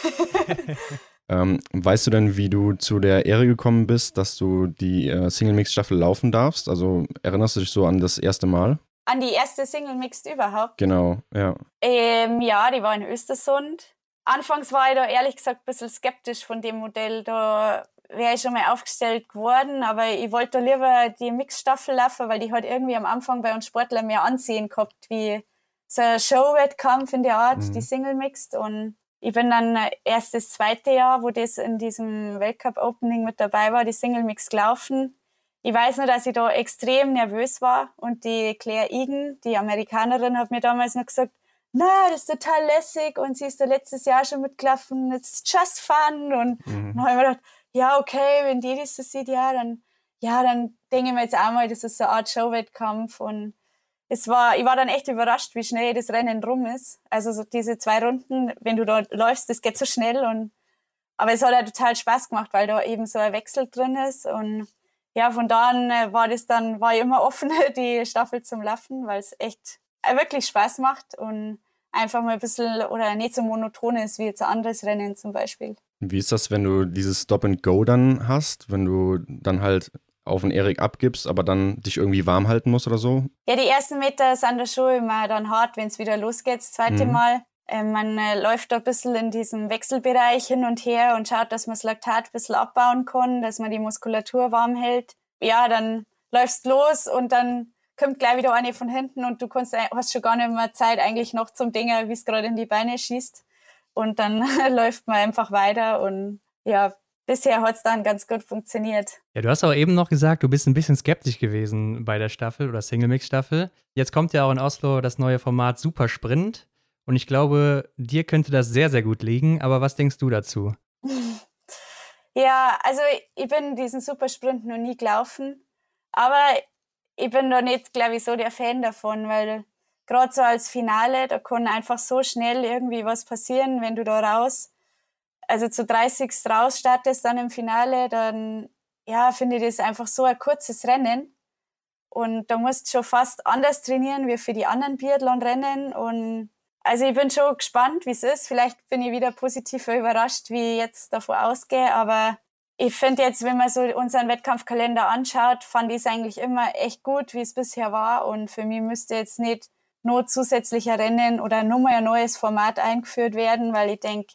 ähm, weißt du denn, wie du zu der Ehre gekommen bist, dass du die äh, Single Mix Staffel laufen darfst? Also erinnerst du dich so an das erste Mal? An die erste Single Mixed überhaupt? Genau, ja. Ähm, ja, die war in Östersund. Anfangs war ich da ehrlich gesagt ein bisschen skeptisch von dem Modell. Da wäre ich schon mal aufgestellt geworden, aber ich wollte lieber die Mixstaffel laufen, weil die halt irgendwie am Anfang bei uns Sportler mehr ansehen gehabt, wie so ein Show-Wettkampf in der Art, mhm. die Single Mixed. Und ich bin dann erst das zweite Jahr, wo das in diesem Weltcup-Opening mit dabei war, die Single Mix gelaufen. Ich weiß nur, dass ich da extrem nervös war und die Claire Egan, die Amerikanerin, hat mir damals noch gesagt, na, das ist total lässig und sie ist da letztes Jahr schon mitgelaufen, it's just fun und mhm. dann habe ich mir gedacht, ja, okay, wenn die das so sieht, ja, dann, ja, dann denke ich mir jetzt auch mal, das ist so eine Art Showwettkampf und es war, ich war dann echt überrascht, wie schnell das Rennen rum ist. Also so diese zwei Runden, wenn du da läufst, das geht so schnell und aber es hat ja total Spaß gemacht, weil da eben so ein Wechsel drin ist und ja, von da an äh, war das dann, war ich immer offen, die Staffel zum Laufen, weil es echt äh, wirklich Spaß macht und einfach mal ein bisschen oder nicht so monoton ist wie jetzt ein anderes Rennen zum Beispiel. Wie ist das, wenn du dieses Stop and Go dann hast, wenn du dann halt auf den Erik abgibst, aber dann dich irgendwie warm halten musst oder so? Ja, die ersten Meter sind da schon immer dann hart, wenn es wieder losgeht, das zweite mhm. Mal. Äh, man äh, läuft da ein bisschen in diesem Wechselbereich hin und her und schaut, dass man das Laktat ein bisschen abbauen kann, dass man die Muskulatur warm hält. Ja, dann läufst los und dann kommt gleich wieder eine von hinten und du kannst, hast schon gar nicht mehr Zeit eigentlich noch zum Dinger, wie es gerade in die Beine schießt und dann läuft man einfach weiter und ja, bisher hat es dann ganz gut funktioniert. Ja, du hast auch eben noch gesagt, du bist ein bisschen skeptisch gewesen bei der Staffel oder Single Mix Staffel. Jetzt kommt ja auch in Oslo das neue Format Super Sprint und ich glaube, dir könnte das sehr, sehr gut liegen, aber was denkst du dazu? Ja, also ich bin diesen Supersprint noch nie gelaufen, aber ich bin da nicht, glaube ich, so der Fan davon, weil gerade so als Finale, da kann einfach so schnell irgendwie was passieren, wenn du da raus, also zu 30 raus startest dann im Finale, dann ja, finde ich das einfach so ein kurzes Rennen. Und da musst du schon fast anders trainieren wie für die anderen Biathlon-Rennen. Und also ich bin schon gespannt, wie es ist. Vielleicht bin ich wieder positiver überrascht, wie ich jetzt davon ausgehe. Aber ich finde jetzt, wenn man so unseren Wettkampfkalender anschaut, fand ich es eigentlich immer echt gut, wie es bisher war. Und für mich müsste jetzt nicht nur zusätzlicher Rennen oder nur mal ein neues Format eingeführt werden, weil ich denke,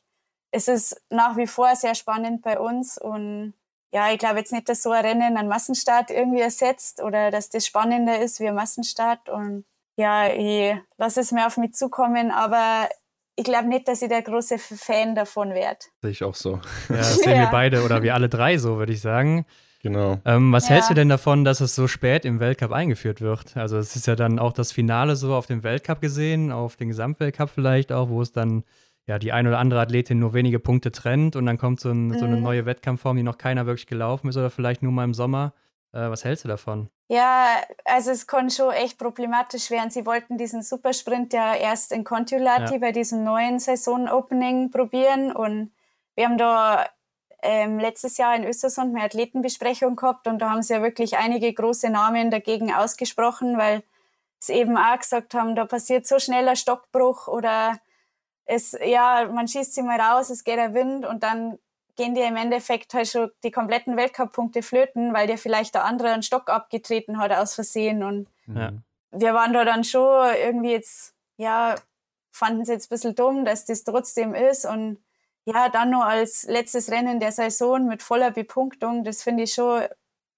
es ist nach wie vor sehr spannend bei uns und ja, ich glaube jetzt nicht, dass so ein Rennen einen Massenstart irgendwie ersetzt oder dass das spannender ist wie ein Massenstart. Und ja, ich lasse es mir auf mich zukommen, aber ich glaube nicht, dass ich der große Fan davon werde. Sehe ich auch so. Ja, das sehen ja. wir beide oder wir alle drei so, würde ich sagen. Genau. Ähm, was ja. hältst du denn davon, dass es so spät im Weltcup eingeführt wird? Also es ist ja dann auch das Finale so auf dem Weltcup gesehen, auf den Gesamtweltcup vielleicht auch, wo es dann ja, die ein oder andere Athletin nur wenige Punkte trennt und dann kommt so, ein, so eine mhm. neue Wettkampfform, die noch keiner wirklich gelaufen ist oder vielleicht nur mal im Sommer. Äh, was hältst du davon? Ja, also es kann schon echt problematisch werden. Sie wollten diesen Supersprint ja erst in Contiolati ja. bei diesem neuen Saison-Opening probieren und wir haben da ähm, letztes Jahr in Östersund eine Athletenbesprechung gehabt und da haben sie ja wirklich einige große Namen dagegen ausgesprochen, weil sie eben auch gesagt haben, da passiert so schneller Stockbruch oder es, ja, man schießt sie mal raus, es geht der Wind und dann gehen dir im Endeffekt halt schon die kompletten Weltcup-Punkte flöten, weil dir vielleicht der andere einen Stock abgetreten hat aus Versehen. Und ja. wir waren da dann schon irgendwie jetzt, ja, fanden es jetzt ein bisschen dumm, dass das trotzdem ist. Und ja, dann nur als letztes Rennen der Saison mit voller Bepunktung, das finde ich schon,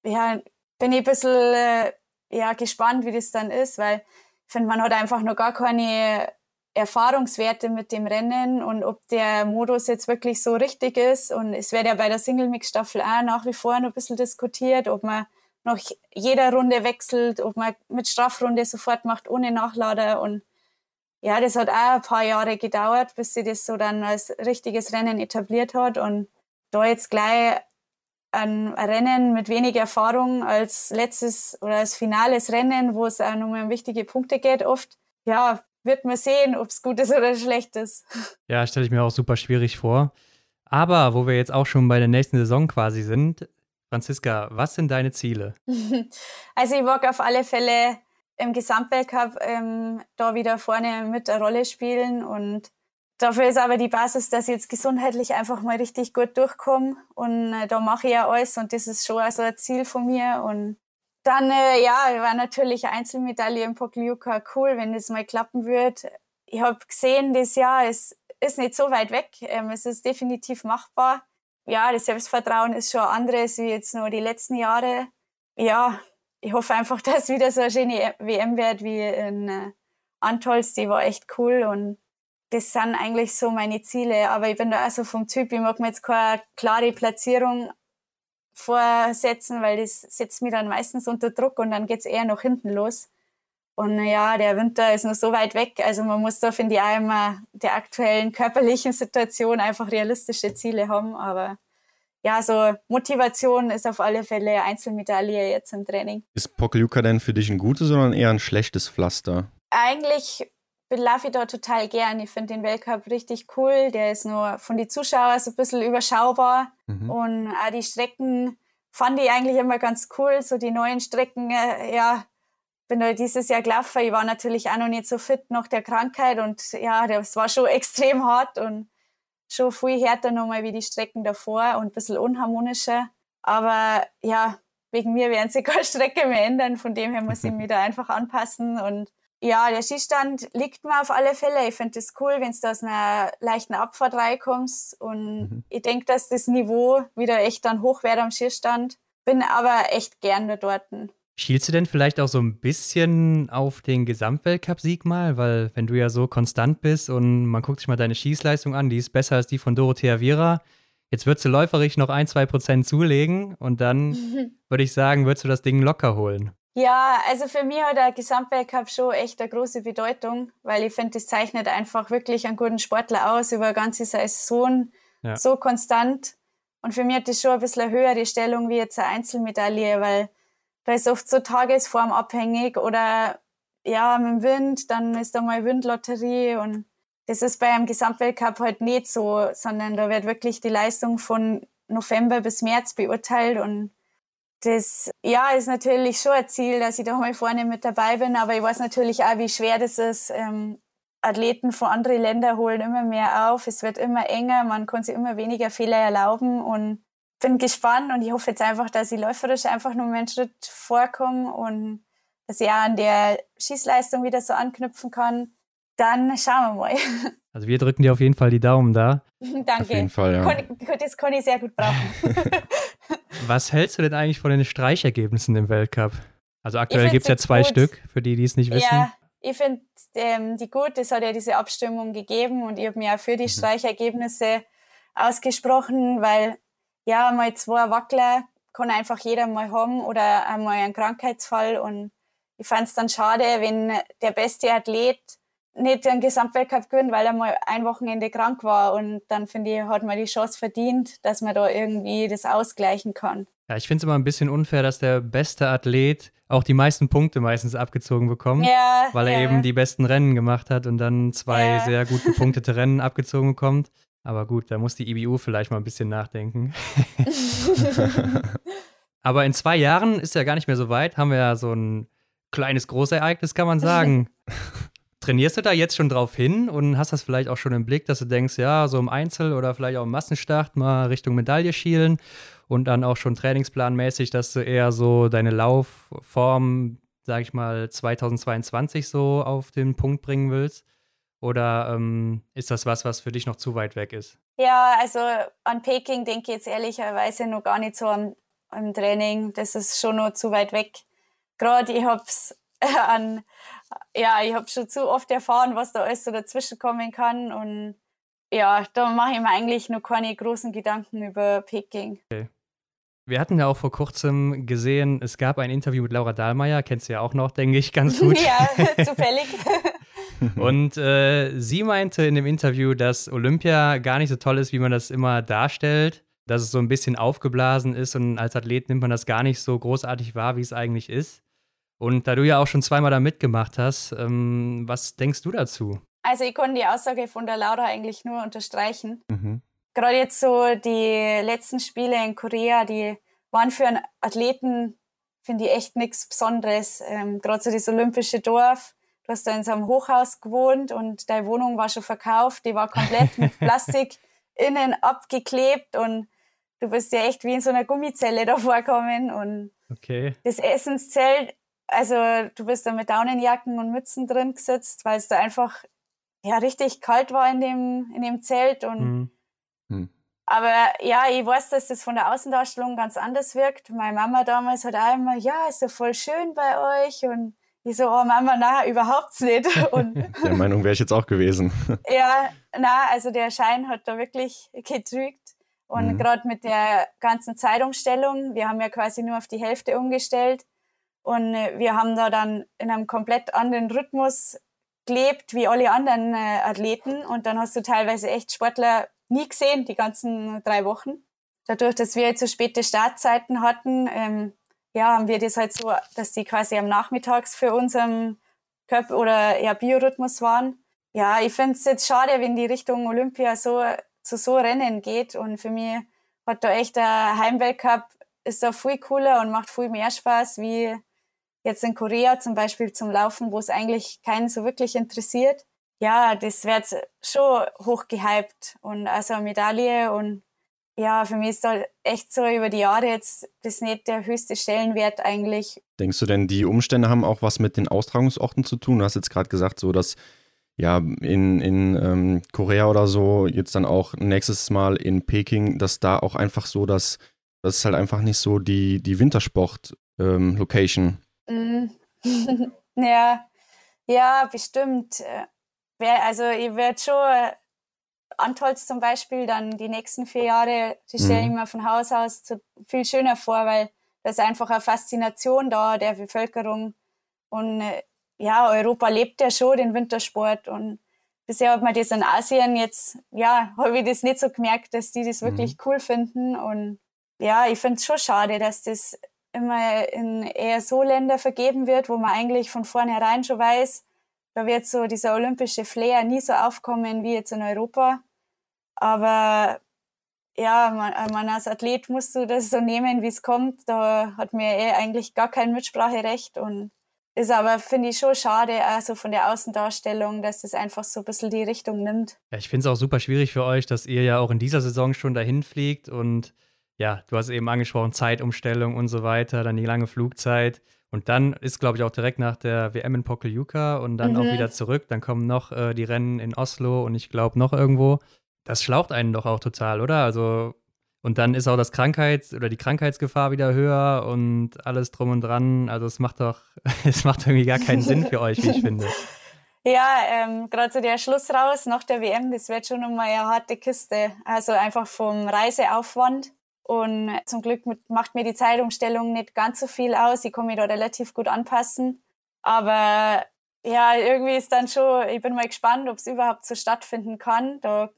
ja, bin ich ein bisschen äh, ja, gespannt, wie das dann ist, weil ich finde, man hat einfach noch gar keine Erfahrungswerte mit dem Rennen und ob der Modus jetzt wirklich so richtig ist. Und es wird ja bei der Single-Mix-Staffel auch nach wie vor noch ein bisschen diskutiert, ob man noch jeder Runde wechselt, ob man mit Strafrunde sofort macht ohne Nachlader. Und ja, das hat auch ein paar Jahre gedauert, bis sie das so dann als richtiges Rennen etabliert hat. Und da jetzt gleich ein Rennen mit wenig Erfahrung als letztes oder als finales Rennen, wo es auch nochmal um wichtige Punkte geht, oft, ja, wird man sehen, ob es gut ist oder schlecht ist. Ja, stelle ich mir auch super schwierig vor. Aber wo wir jetzt auch schon bei der nächsten Saison quasi sind, Franziska, was sind deine Ziele? Also ich mag auf alle Fälle im Gesamtweltcup ähm, da wieder vorne mit eine Rolle spielen und dafür ist aber die Basis, dass ich jetzt gesundheitlich einfach mal richtig gut durchkomme und äh, da mache ich ja alles und das ist schon also ein Ziel von mir und dann, äh, ja, war natürlich Einzelmedaille im Pokljuka cool, wenn es mal klappen wird. Ich habe gesehen, das Jahr ist, ist nicht so weit weg. Ähm, es ist definitiv machbar. Ja, das Selbstvertrauen ist schon anderes wie jetzt nur die letzten Jahre. Ja, ich hoffe einfach, dass es wieder so eine schöne WM wird wie in äh, Antolz. Die war echt cool und das sind eigentlich so meine Ziele. Aber ich bin da auch so vom Typ, ich mag mir jetzt keine klare Platzierung vorsetzen, weil das setzt mich dann meistens unter Druck und dann geht's eher nach hinten los. Und ja, der Winter ist noch so weit weg. Also man muss da, finde ich, auch immer der aktuellen körperlichen Situation einfach realistische Ziele haben. Aber ja, so Motivation ist auf alle Fälle Einzelmedaille jetzt im Training. Ist Pokljuka denn für dich ein gutes oder eher ein schlechtes Pflaster? Eigentlich laufe ich da total gern. Ich finde den Weltcup richtig cool. Der ist nur von den Zuschauern so ein bisschen überschaubar. Mhm. Und auch die Strecken fand ich eigentlich immer ganz cool. So die neuen Strecken, äh, ja, bin da dieses Jahr gelaufen. Ich war natürlich auch noch nicht so fit nach der Krankheit und ja, das war schon extrem hart und schon viel härter nochmal wie die Strecken davor und ein bisschen unharmonischer. Aber ja, wegen mir werden sie keine Strecke mehr ändern. Von dem her muss ich mich da einfach anpassen und ja, der Skistand liegt mir auf alle Fälle. Ich finde es cool, wenn du aus einer leichten Abfahrt reinkommst. Und mhm. ich denke, dass das Niveau wieder echt dann hoch wird am Skistand. Bin aber echt gerne dort. Schielst du denn vielleicht auch so ein bisschen auf den Gesamtweltcup-Sieg mal? Weil, wenn du ja so konstant bist und man guckt sich mal deine Schießleistung an, die ist besser als die von Dorothea Viera. Jetzt würdest du läuferisch noch ein, zwei Prozent zulegen und dann würde ich sagen, würdest du das Ding locker holen. Ja, also für mich hat der Gesamtweltcup schon echt eine große Bedeutung, weil ich finde, das zeichnet einfach wirklich einen guten Sportler aus über eine ganze Saison ja. so konstant. Und für mich hat das schon ein bisschen eine höhere Stellung wie jetzt eine Einzelmedaille, weil da ist oft so Tagesform abhängig oder ja, mit dem Wind, dann ist da mal Windlotterie und das ist bei einem Gesamtweltcup halt nicht so, sondern da wird wirklich die Leistung von November bis März beurteilt und das ja ist natürlich schon ein Ziel, dass ich da mal vorne mit dabei bin, aber ich weiß natürlich auch, wie schwer das ist. Ähm, Athleten von anderen Ländern holen immer mehr auf, es wird immer enger, man kann sich immer weniger Fehler erlauben und bin gespannt und ich hoffe jetzt einfach, dass ich läuferisch einfach nur einen Schritt vorkomme und dass ich auch an der Schießleistung wieder so anknüpfen kann. Dann schauen wir mal. Also wir drücken dir auf jeden Fall die Daumen da. Danke. Auf jeden Fall, ja. das kann ich sehr gut brauchen. Was hältst du denn eigentlich von den Streichergebnissen im Weltcup? Also aktuell gibt es ja zwei gut. Stück, für die, die es nicht wissen. Ja, ich finde ähm, die gut. Es hat ja diese Abstimmung gegeben und ich habe mich auch für die mhm. Streichergebnisse ausgesprochen, weil ja, mal zwei Wackler kann einfach jeder mal haben oder einmal einen Krankheitsfall und ich fand es dann schade, wenn der beste Athlet nicht den Gesamtweltcup gewinnt, weil er mal ein Wochenende krank war. Und dann finde ich, hat man die Chance verdient, dass man da irgendwie das ausgleichen kann. Ja, ich finde es immer ein bisschen unfair, dass der beste Athlet auch die meisten Punkte meistens abgezogen bekommt, ja, weil er ja. eben die besten Rennen gemacht hat und dann zwei ja. sehr gut gepunktete Rennen abgezogen bekommt. Aber gut, da muss die IBU vielleicht mal ein bisschen nachdenken. Aber in zwei Jahren ist ja gar nicht mehr so weit, haben wir ja so ein kleines Großereignis, kann man sagen. Trainierst du da jetzt schon drauf hin und hast das vielleicht auch schon im Blick, dass du denkst, ja, so im Einzel oder vielleicht auch im Massenstart mal Richtung Medaille schielen und dann auch schon trainingsplanmäßig, dass du eher so deine Laufform, sag ich mal, 2022 so auf den Punkt bringen willst? Oder ähm, ist das was, was für dich noch zu weit weg ist? Ja, also an Peking denke ich jetzt ehrlicherweise noch gar nicht so am, am Training. Das ist schon noch zu weit weg. Gerade ich habe es an ja, ich habe schon zu oft erfahren, was da alles so dazwischen kommen kann. Und ja, da mache ich mir eigentlich noch keine großen Gedanken über Peking. Okay. Wir hatten ja auch vor kurzem gesehen, es gab ein Interview mit Laura Dahlmeier, kennst du ja auch noch, denke ich, ganz gut. ja, zufällig. Und äh, sie meinte in dem Interview, dass Olympia gar nicht so toll ist, wie man das immer darstellt, dass es so ein bisschen aufgeblasen ist und als Athlet nimmt man das gar nicht so großartig wahr, wie es eigentlich ist. Und da du ja auch schon zweimal da mitgemacht hast, ähm, was denkst du dazu? Also ich kann die Aussage von der Laura eigentlich nur unterstreichen. Mhm. Gerade jetzt so die letzten Spiele in Korea, die waren für einen Athleten, finde ich, echt nichts Besonderes. Ähm, Gerade so das olympische Dorf. Du hast da in so einem Hochhaus gewohnt und deine Wohnung war schon verkauft. Die war komplett mit Plastik innen abgeklebt und du bist ja echt wie in so einer Gummizelle da vorkommen. Und okay. das Essenszelt also du bist da mit Daunenjacken und Mützen drin gesetzt, weil es da einfach ja richtig kalt war in dem, in dem Zelt. Und mhm. Mhm. Aber ja, ich weiß, dass das von der Außendarstellung ganz anders wirkt. Meine Mama damals hat auch immer, ja, ist ja voll schön bei euch. Und ich so, oh Mama, na, überhaupt nicht. Und der Meinung wäre ich jetzt auch gewesen. ja, na, also der Schein hat da wirklich getrügt. Und mhm. gerade mit der ganzen Zeitumstellung, wir haben ja quasi nur auf die Hälfte umgestellt, und äh, wir haben da dann in einem komplett anderen Rhythmus gelebt wie alle anderen äh, Athleten. Und dann hast du teilweise echt Sportler nie gesehen, die ganzen drei Wochen. Dadurch, dass wir jetzt so späte Startzeiten hatten, ähm, ja, haben wir das halt so, dass die quasi am Nachmittags für unseren Körper oder ja, Biorhythmus waren. Ja, ich finde es jetzt schade, wenn die Richtung Olympia so zu so Rennen geht. Und für mich hat da echt der Heimweltcup ist da viel cooler und macht viel mehr Spaß wie jetzt in Korea zum Beispiel zum Laufen, wo es eigentlich keinen so wirklich interessiert. Ja, das wird schon hochgehypt und also eine Medaille und ja, für mich ist da echt so über die Jahre jetzt das nicht der höchste Stellenwert eigentlich. Denkst du denn, die Umstände haben auch was mit den Austragungsorten zu tun? Du hast jetzt gerade gesagt, so dass ja in, in ähm, Korea oder so, jetzt dann auch nächstes Mal in Peking, dass da auch einfach so, dass das ist halt einfach nicht so die, die Wintersport-Location. Ähm, Mhm. ja, ja, bestimmt. Äh, also ich werde schon Antolz zum Beispiel dann die nächsten vier Jahre, die stelle ich mhm. mir von Haus aus viel schöner vor, weil da ist einfach eine Faszination da der Bevölkerung. Und äh, ja, Europa lebt ja schon den Wintersport und bisher hat man das in Asien jetzt, ja, habe ich das nicht so gemerkt, dass die das wirklich mhm. cool finden. Und ja, ich finde es schon schade, dass das immer in eher so Länder vergeben wird, wo man eigentlich von vornherein schon weiß, da wird so dieser olympische Flair nie so aufkommen wie jetzt in Europa. Aber ja, man, man, als Athlet musst du das so nehmen, wie es kommt. Da hat mir eh eigentlich gar kein Mitspracherecht und ist aber, finde ich, schon schade, also von der Außendarstellung, dass es einfach so ein bisschen die Richtung nimmt. Ja, ich finde es auch super schwierig für euch, dass ihr ja auch in dieser Saison schon dahin fliegt und ja, du hast eben angesprochen, Zeitumstellung und so weiter, dann die lange Flugzeit. Und dann ist, glaube ich, auch direkt nach der WM in Pokljuka und dann mhm. auch wieder zurück. Dann kommen noch äh, die Rennen in Oslo und ich glaube noch irgendwo. Das schlaucht einen doch auch total, oder? Also, und dann ist auch das Krankheits- oder die Krankheitsgefahr wieder höher und alles drum und dran. Also es macht doch, es macht irgendwie gar keinen Sinn für euch, wie ich finde. Ja, ähm, gerade so der Schluss raus nach der WM, das wird schon nochmal eine harte Kiste. Also einfach vom Reiseaufwand. Und zum Glück macht mir die Zeitumstellung nicht ganz so viel aus. Ich kann mich da relativ gut anpassen. Aber ja, irgendwie ist dann schon, ich bin mal gespannt, ob es überhaupt so stattfinden kann. Da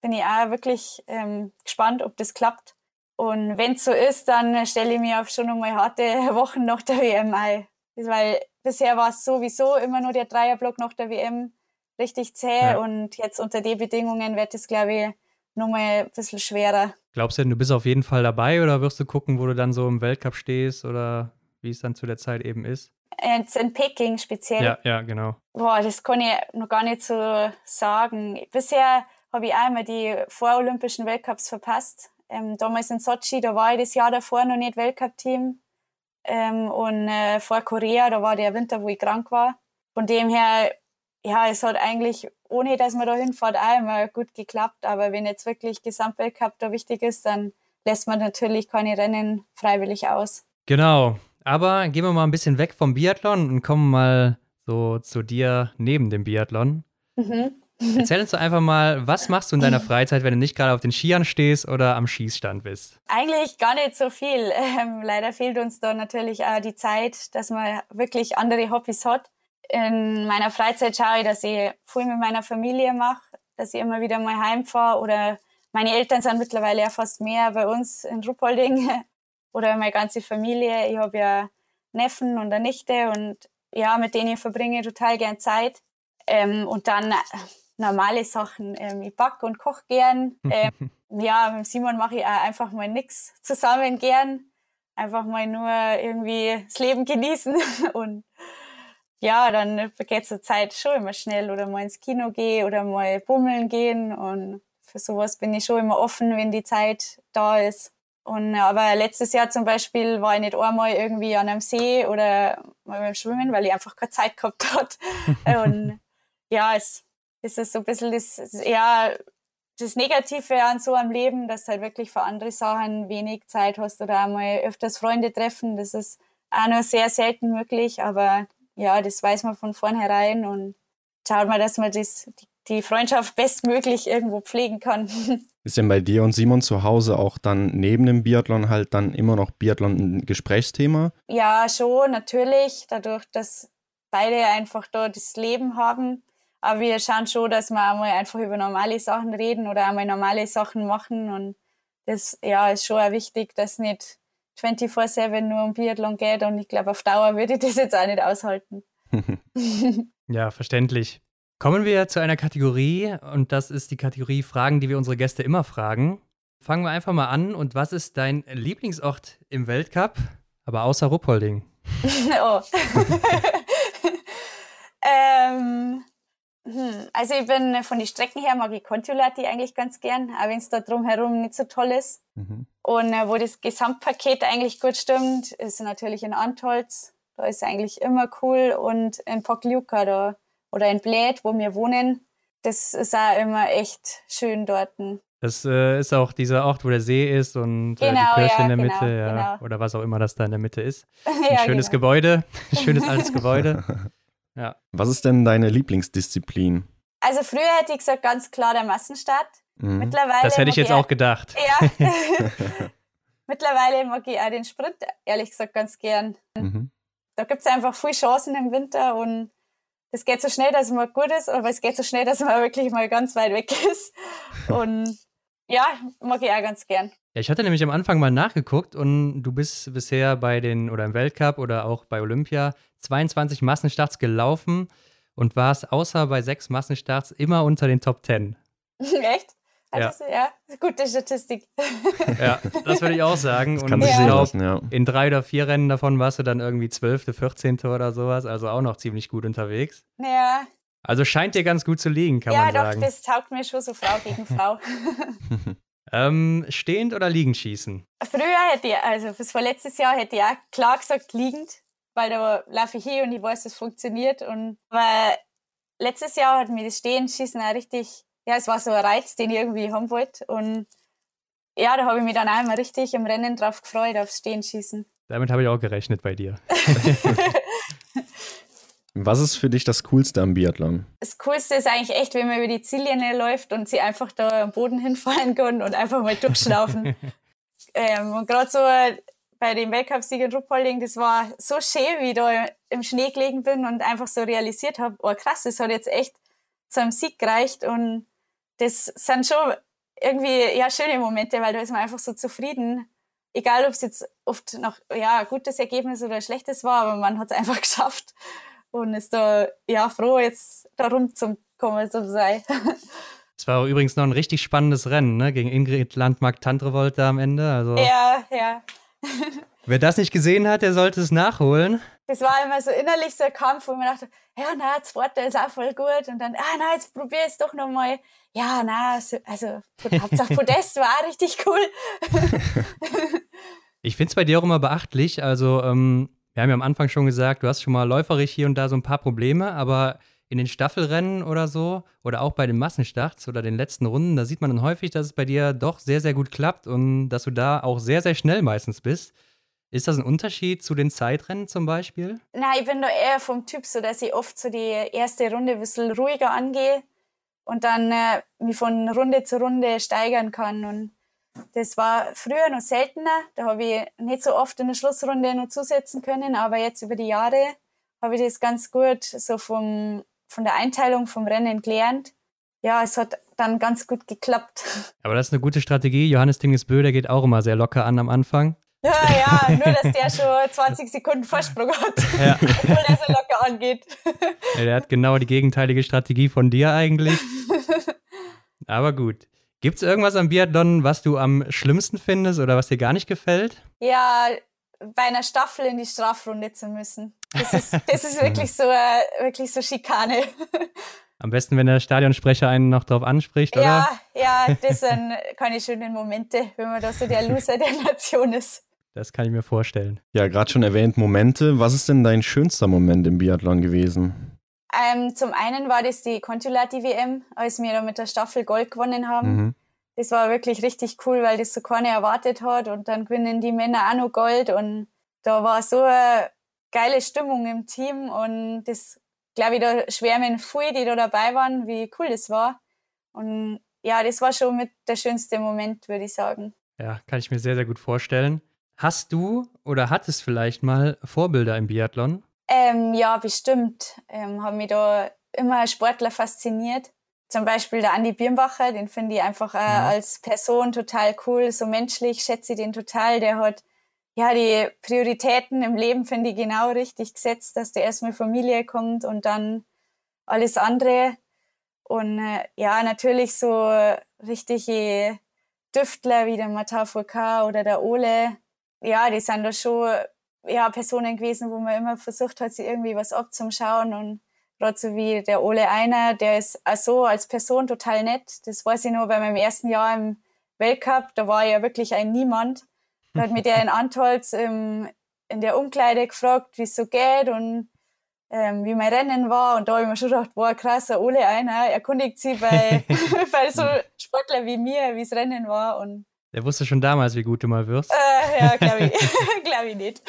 bin ich auch wirklich ähm, gespannt, ob das klappt. Und wenn es so ist, dann stelle ich mir auf schon nochmal harte Wochen nach der WM ein. Weil bisher war es sowieso immer nur der Dreierblock nach der WM richtig zäh ja. und jetzt unter den Bedingungen wird es, glaube ich, nochmal ein bisschen schwerer. Glaubst du denn, du bist auf jeden Fall dabei oder wirst du gucken, wo du dann so im Weltcup stehst oder wie es dann zu der Zeit eben ist? Jetzt in Peking speziell. Ja, ja, genau. Boah, das kann ich noch gar nicht so sagen. Bisher habe ich einmal die vorolympischen Weltcups verpasst. Ähm, damals in Sochi, da war ich das Jahr davor noch nicht Weltcup-Team. Ähm, und äh, vor Korea, da war der Winter, wo ich krank war. Von dem her, ja, es hat eigentlich, ohne dass man da hinfährt, immer gut geklappt. Aber wenn jetzt wirklich Gesamtweltcup da wichtig ist, dann lässt man natürlich keine Rennen freiwillig aus. Genau. Aber gehen wir mal ein bisschen weg vom Biathlon und kommen mal so zu dir neben dem Biathlon. Mhm. Erzähl uns doch einfach mal, was machst du in deiner Freizeit, wenn du nicht gerade auf den Skiern stehst oder am Schießstand bist? Eigentlich gar nicht so viel. Ähm, leider fehlt uns da natürlich auch die Zeit, dass man wirklich andere Hobbys hat. In meiner Freizeit schaue ich, dass ich viel mit meiner Familie mache, dass ich immer wieder mal heimfahre oder meine Eltern sind mittlerweile ja fast mehr bei uns in Ruppolding oder meine ganze Familie. Ich habe ja Neffen und eine Nichte und ja, mit denen ich verbringe total gern Zeit. Ähm, und dann normale Sachen. Ähm, ich backe und koche gern. Ähm, ja, mit Simon mache ich auch einfach mal nichts zusammen gern. Einfach mal nur irgendwie das Leben genießen und ja, dann vergeht zur Zeit schon immer schnell oder mal ins Kino gehen oder mal bummeln gehen und für sowas bin ich schon immer offen, wenn die Zeit da ist. Und aber letztes Jahr zum Beispiel war ich nicht einmal irgendwie an einem See oder mal beim Schwimmen, weil ich einfach keine Zeit gehabt hat. und ja, es ist es so ein bisschen das, ja, das Negative an so einem Leben, dass du halt wirklich für andere Sachen wenig Zeit hast oder einmal öfters Freunde treffen. Das ist auch nur sehr selten möglich, aber ja, das weiß man von vornherein und schaut mal, dass man das, die Freundschaft bestmöglich irgendwo pflegen kann. Ist denn bei dir und Simon zu Hause auch dann neben dem Biathlon halt dann immer noch Biathlon ein Gesprächsthema? Ja, schon, natürlich. Dadurch, dass beide einfach dort das Leben haben, aber wir schauen schon, dass wir einmal einfach über normale Sachen reden oder einmal normale Sachen machen. Und das ja, ist schon auch wichtig, dass nicht 24-7 nur um Biathlon geht. Und ich glaube, auf Dauer würde ich das jetzt auch nicht aushalten. ja, verständlich. Kommen wir zu einer Kategorie und das ist die Kategorie Fragen, die wir unsere Gäste immer fragen. Fangen wir einfach mal an. Und was ist dein Lieblingsort im Weltcup, aber außer Ruppolding? oh. ähm, hm, also ich bin von den Strecken her mag ich Kontiolahti eigentlich ganz gern, auch wenn es da drumherum nicht so toll ist. Mhm. Und äh, wo das Gesamtpaket eigentlich gut stimmt, ist natürlich in Antolz. Da ist eigentlich immer cool. Und in Pokljuka da, oder in Bläd, wo wir wohnen, das ist auch immer echt schön dort. Das äh, ist auch dieser Ort, wo der See ist und genau, äh, die genau, Kirche ja, in der genau, Mitte, ja, genau. oder was auch immer das da in der Mitte ist. Ein ja, schönes genau. Gebäude, ein schönes altes Gebäude. Ja. Was ist denn deine Lieblingsdisziplin? Also früher hätte ich gesagt ganz klar der Massenstart. Mhm. Mittlerweile das hätte ich jetzt auch gedacht. Ja. Mittlerweile mag ich auch den Sprint, ehrlich gesagt, ganz gern. Mhm. Da gibt es einfach viele Chancen im Winter und das geht so schnell, dass man gut ist, aber es geht so schnell, dass man wirklich mal ganz weit weg ist. Und ja, mag ich auch ganz gern. Ja, ich hatte nämlich am Anfang mal nachgeguckt und du bist bisher bei den oder im Weltcup oder auch bei Olympia 22 Massenstarts gelaufen und warst außer bei sechs Massenstarts immer unter den Top 10. Echt? Ja. ja, gute Statistik. Ja, das würde ich auch sagen. Das kann und sich ja. lassen, ja. In drei oder vier Rennen davon warst du dann irgendwie 12., 14. oder sowas, also auch noch ziemlich gut unterwegs. Ja. Also scheint dir ganz gut zu liegen, kann ja, man sagen. Ja, doch, das taugt mir schon so Frau gegen Frau. ähm, stehend oder liegend schießen? Früher hätte ich, also bis vor letztes Jahr hätte ich auch klar gesagt liegend, weil da laufe ich hier und ich weiß, es funktioniert. Und weil letztes Jahr hat mir das Stehenschießen auch richtig ja, es war so ein Reiz, den ich irgendwie haben wollte. Und ja, da habe ich mich dann einmal richtig im Rennen drauf gefreut, aufs Stehenschießen. Damit habe ich auch gerechnet bei dir. Was ist für dich das Coolste am Biathlon? Das Coolste ist eigentlich echt, wenn man über die Ziellinie läuft und sie einfach da am Boden hinfallen kann und einfach mal durchschnaufen. ähm, und gerade so bei dem Weltcupsieg in Ruppolding, das war so schön, wie ich da im Schnee gelegen bin und einfach so realisiert habe, oh krass, das hat jetzt echt zu einem Sieg gereicht und das sind schon irgendwie ja, schöne Momente, weil da ist man einfach so zufrieden. Egal, ob es jetzt oft noch ja, ein gutes Ergebnis oder ein schlechtes war, aber man hat es einfach geschafft und ist da ja froh, jetzt da rumzukommen, so sei. Es war übrigens noch ein richtig spannendes Rennen, ne? Gegen Ingrid Landmark-Tantrevold da am Ende. Also, ja, ja. wer das nicht gesehen hat, der sollte es nachholen das war immer so innerlich so ein Kampf, wo man dachte, ja, na, das zweite ist auch voll gut. Und dann, ah, na, jetzt probier es doch nochmal. Ja, na, also, Hauptsache Podest war richtig cool. ich finde es bei dir auch immer beachtlich. Also, ähm, wir haben ja am Anfang schon gesagt, du hast schon mal läuferisch hier und da so ein paar Probleme, aber in den Staffelrennen oder so oder auch bei den Massenstarts oder den letzten Runden, da sieht man dann häufig, dass es bei dir doch sehr, sehr gut klappt und dass du da auch sehr, sehr schnell meistens bist. Ist das ein Unterschied zu den Zeitrennen zum Beispiel? Nein, ich bin da eher vom Typ so, dass ich oft so die erste Runde ein bisschen ruhiger angehe und dann äh, mich von Runde zu Runde steigern kann. Und das war früher noch seltener. Da habe ich nicht so oft in der Schlussrunde noch zusetzen können, aber jetzt über die Jahre habe ich das ganz gut so vom, von der Einteilung vom Rennen gelernt. Ja, es hat dann ganz gut geklappt. Aber das ist eine gute Strategie. Johannes Dingesbö, der geht auch immer sehr locker an am Anfang. Ja, ja, nur dass der schon 20 Sekunden Vorsprung hat, ja. obwohl er so locker angeht. Ja, der hat genau die gegenteilige Strategie von dir eigentlich. Aber gut. Gibt es irgendwas am Biathlon, was du am schlimmsten findest oder was dir gar nicht gefällt? Ja, bei einer Staffel in die Strafrunde zu müssen. Das ist, das ist wirklich so äh, wirklich so Schikane. Am besten, wenn der Stadionsprecher einen noch drauf anspricht, oder? Ja, ja, das sind keine schönen Momente, wenn man da so der Loser der Nation ist. Das kann ich mir vorstellen. Ja, gerade schon erwähnt Momente. Was ist denn dein schönster Moment im Biathlon gewesen? Ähm, zum einen war das die Contilati WM, als wir da mit der Staffel Gold gewonnen haben. Mhm. Das war wirklich richtig cool, weil das so keiner erwartet hat. Und dann gewinnen die Männer auch noch Gold. Und da war so eine geile Stimmung im Team. Und das, glaube ich, da schwärmen viele, die da dabei waren, wie cool das war. Und ja, das war schon mit der schönste Moment, würde ich sagen. Ja, kann ich mir sehr, sehr gut vorstellen. Hast du oder hattest vielleicht mal Vorbilder im Biathlon? Ähm, ja, bestimmt. Ähm, haben mich da immer Sportler fasziniert. Zum Beispiel der Andi Birnbacher, den finde ich einfach äh, ja. als Person total cool, so menschlich, schätze ich den total. Der hat ja die Prioritäten im Leben, finde ich, genau richtig gesetzt, dass der erstmal Familie kommt und dann alles andere. Und äh, ja, natürlich so richtige Düftler wie der Matau Foucault oder der Ole, ja, die sind da schon ja, Personen gewesen, wo man immer versucht hat, sie irgendwie was abzuschauen und gerade so wie der Ole Einer, der ist auch so als Person total nett. Das weiß ich noch bei meinem ersten Jahr im Weltcup, da war ja wirklich ein Niemand. Da hat mir der in Antolz im, in der Umkleide gefragt, wie es so geht und ähm, wie mein Rennen war. Und da habe ich mir schon gedacht, boah, krass, Ole Einer erkundigt sich bei, bei so Sportler wie mir, wie es Rennen war. Und der wusste schon damals, wie gut du mal wirst. Äh, ja, glaube ich. glaub ich nicht.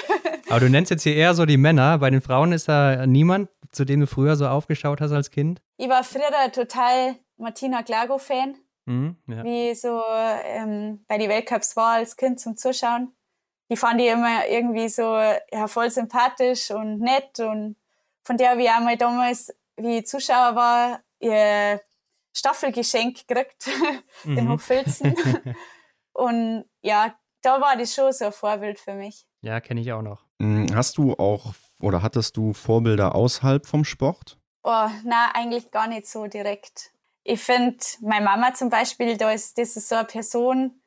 Aber du nennst jetzt hier eher so die Männer. Bei den Frauen ist da niemand, zu dem du früher so aufgeschaut hast als Kind? Ich war früher total Martina Klago-Fan. Mhm, ja. Wie so ähm, bei den Weltcups war als Kind zum Zuschauen. Die fand ich immer irgendwie so ja, voll sympathisch und nett. Und von der habe ich auch mal damals wie Zuschauer war, ihr Staffelgeschenk gekriegt mhm. in Hochfilzen. Und ja, da war das schon so ein Vorbild für mich. Ja, kenne ich auch noch. Mm, hast du auch oder hattest du Vorbilder außerhalb vom Sport? Oh, na, eigentlich gar nicht so direkt. Ich finde, meine Mama zum Beispiel, da ist, das ist so eine Person,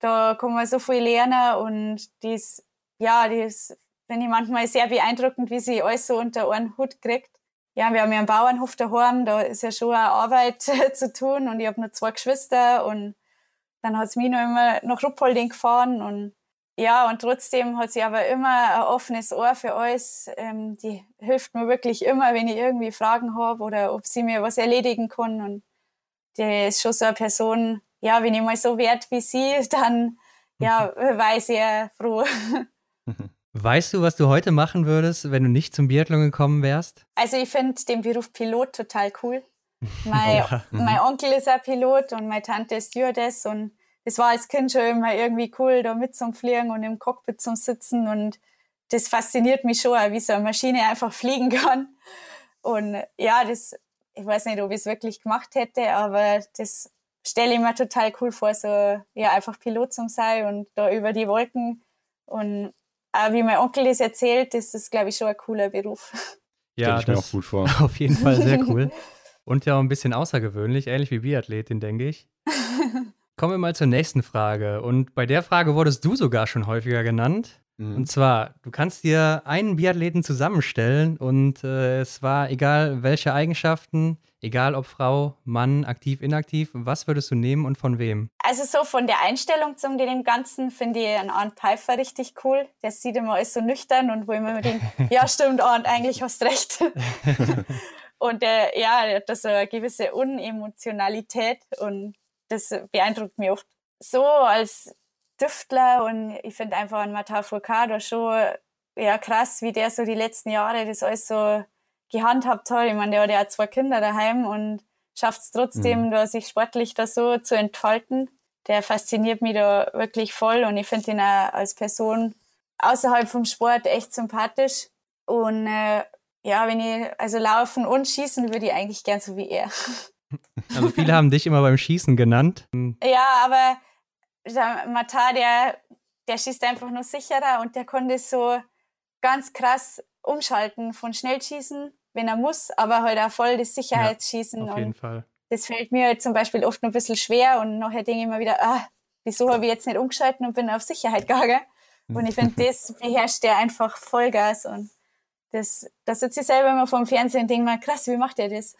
da kann man so viel lernen und die ist, ja, die ist, finde ich manchmal sehr beeindruckend, wie sie alles so unter einen Hut kriegt. Ja, wir haben ja einen Bauernhof daheim, da ist ja schon eine Arbeit zu tun und ich habe nur zwei Geschwister und dann hat es mich noch immer nach Ruppolding gefahren und ja, und trotzdem hat sie aber immer ein offenes Ohr für alles. Ähm, die hilft mir wirklich immer, wenn ich irgendwie Fragen habe oder ob sie mir was erledigen kann. Und die ist schon so eine Person, ja, wenn ich mal so wert wie sie, dann ja, war ich sehr froh. Weißt du, was du heute machen würdest, wenn du nicht zum Biathlon gekommen wärst? Also ich finde den Beruf Pilot total cool. Mein, ja. mein Onkel ist ein Pilot und meine Tante ist Stewardess und es war als Kind schon immer irgendwie cool, da mit zum Fliegen und im Cockpit zum Sitzen und das fasziniert mich schon, wie so eine Maschine einfach fliegen kann. Und ja, das, ich weiß nicht, ob ich es wirklich gemacht hätte, aber das stelle ich mir total cool vor, so ja, einfach Pilot zum sein und da über die Wolken. Und auch wie mein Onkel das erzählt, das ist, glaube ich, schon ein cooler Beruf. Ja, ich mir auch gut vor. Auf jeden Fall sehr cool. Und ja auch ein bisschen außergewöhnlich, ähnlich wie Biathletin, denke ich. Kommen wir mal zur nächsten Frage. Und bei der Frage wurdest du sogar schon häufiger genannt. Mhm. Und zwar, du kannst dir einen Biathleten zusammenstellen und äh, es war egal welche Eigenschaften, egal ob Frau, Mann, aktiv, inaktiv, was würdest du nehmen und von wem? Also so von der Einstellung zum dem Ganzen finde ich einen Arndt Pfeiffer richtig cool. Der sieht immer alles so nüchtern und wo ich mir denke, ja stimmt Arndt, eigentlich hast du recht. und der, ja, der hat da so eine gewisse Unemotionalität und das beeindruckt mich oft. So als Düftler und ich finde einfach an Matteo Furcado schon ja, krass, wie der so die letzten Jahre das alles so gehandhabt hat. Ich meine, der hat ja zwei Kinder daheim und schafft es trotzdem, mhm. da sich sportlich da so zu entfalten. Der fasziniert mich da wirklich voll und ich finde ihn auch als Person außerhalb vom Sport echt sympathisch. Und äh, ja, wenn ich also laufen und schießen würde ich eigentlich gern so wie er. Also viele haben dich immer beim Schießen genannt. Ja, aber der Matar, der, der schießt einfach nur sicherer und der konnte so ganz krass umschalten von Schnellschießen, wenn er muss, aber halt auch voll das Sicherheitsschießen. Ja, auf jeden Fall. Das fällt mir halt zum Beispiel oft noch ein bisschen schwer und nachher denke ich immer wieder, ah, wieso habe ich jetzt nicht umgeschalten und bin auf Sicherheit gegangen? Und ich finde, das beherrscht der einfach Vollgas und das, da sitze ich selber immer vor dem Fernsehen und denke mal, krass, wie macht er das?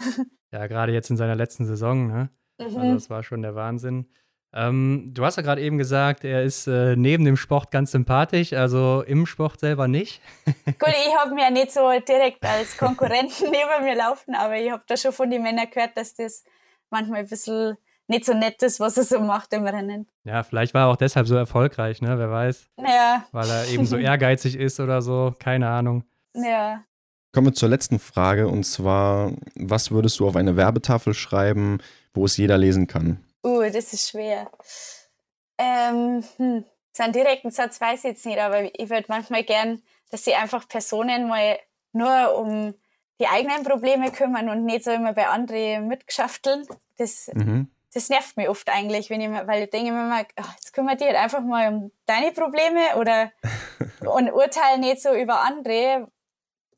Ja, gerade jetzt in seiner letzten Saison, ne? Also mhm. Also das war schon der Wahnsinn. Ähm, du hast ja gerade eben gesagt, er ist äh, neben dem Sport ganz sympathisch, also im Sport selber nicht. Gut, ich habe mir ja nicht so direkt als Konkurrenten neben mir laufen, aber ich habe da schon von den Männern gehört, dass das manchmal ein bisschen nicht so nett ist, was er so macht im Rennen. Ja, vielleicht war er auch deshalb so erfolgreich, ne? Wer weiß. Ja. Weil er eben so ehrgeizig ist oder so, keine Ahnung. Ja. Kommen wir zur letzten Frage und zwar, was würdest du auf eine Werbetafel schreiben, wo es jeder lesen kann? Uh, das ist schwer. Ähm, hm. So einen direkten Satz weiß ich jetzt nicht, aber ich würde manchmal gern, dass sie einfach Personen mal nur um die eigenen Probleme kümmern und nicht so immer bei anderen mitgeschafteln. Das, mhm. das nervt mich oft eigentlich, wenn ich, weil ich denke mir immer, ach, jetzt kümmert dich halt einfach mal um deine Probleme oder und urteile nicht so über andere,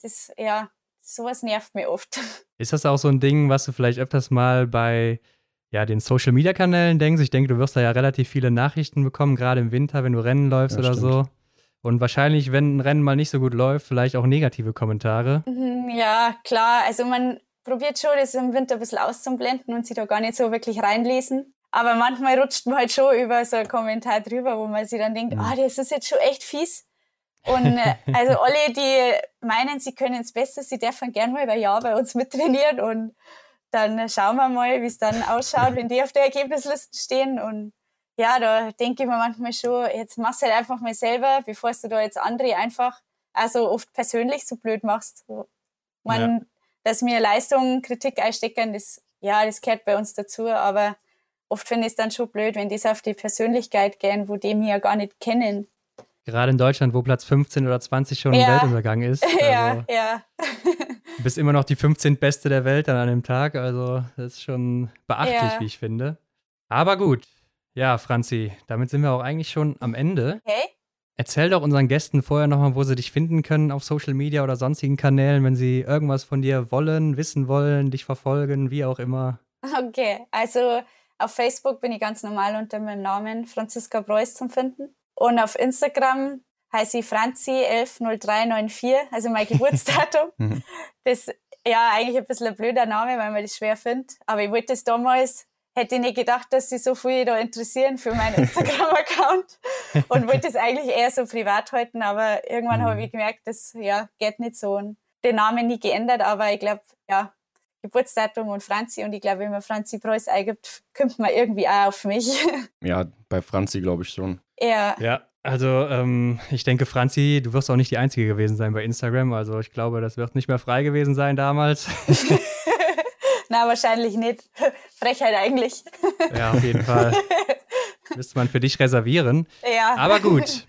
das, ja, sowas nervt mir oft. Ist das auch so ein Ding, was du vielleicht öfters mal bei ja, den Social Media Kanälen denkst? Ich denke, du wirst da ja relativ viele Nachrichten bekommen, gerade im Winter, wenn du Rennen läufst ja, oder stimmt. so. Und wahrscheinlich, wenn ein Rennen mal nicht so gut läuft, vielleicht auch negative Kommentare. Mhm, ja, klar. Also man probiert schon, das im Winter ein bisschen auszublenden und sich da gar nicht so wirklich reinlesen. Aber manchmal rutscht man halt schon über so einen Kommentar drüber, wo man sich dann denkt, ah, mhm. oh, das ist jetzt schon echt fies. Und äh, also alle, die meinen, sie können es besser, sie dürfen gerne mal ein Jahr bei uns mittrainieren und dann schauen wir mal, wie es dann ausschaut, wenn die auf der Ergebnisliste stehen. Und ja, da denke ich mir manchmal schon, jetzt machst du halt einfach mal selber, bevor du da jetzt andere einfach also oft persönlich so blöd machst. Man, ja. dass mir Leistung, Kritik einstecken, das, ja, das gehört bei uns dazu, aber oft finde ich es dann schon blöd, wenn die auf die Persönlichkeit gehen, wo die mich ja gar nicht kennen. Gerade in Deutschland, wo Platz 15 oder 20 schon ja. Weltuntergang ist. Also ja, ja. du bist immer noch die 15. Beste der Welt dann an dem Tag. Also, das ist schon beachtlich, ja. wie ich finde. Aber gut. Ja, Franzi, damit sind wir auch eigentlich schon am Ende. Okay. Erzähl doch unseren Gästen vorher nochmal, wo sie dich finden können auf Social Media oder sonstigen Kanälen, wenn sie irgendwas von dir wollen, wissen wollen, dich verfolgen, wie auch immer. Okay, also auf Facebook bin ich ganz normal unter meinem Namen Franziska Preuß zum Finden. Und auf Instagram heiße ich Franzi110394, also mein Geburtsdatum. Mhm. das ist ja eigentlich ein bisschen ein blöder Name, weil man das schwer findet. Aber ich wollte das damals hätte ich nicht gedacht, dass sie so viel da interessieren für meinen Instagram-Account und wollte es eigentlich eher so privat halten, aber irgendwann mhm. habe ich gemerkt, das ja, geht nicht so und den Namen nie geändert, aber ich glaube, ja, Geburtsdatum und Franzi und ich glaube, wenn man Franzi Preuß eingibt, kommt man irgendwie auch auf mich. Ja, bei Franzi glaube ich schon. Ja. Ja, also ähm, ich denke, Franzi, du wirst auch nicht die Einzige gewesen sein bei Instagram. Also ich glaube, das wird nicht mehr frei gewesen sein damals. Na, wahrscheinlich nicht. Frechheit eigentlich. Ja, auf jeden Fall. Müsste man für dich reservieren. Ja. Aber gut.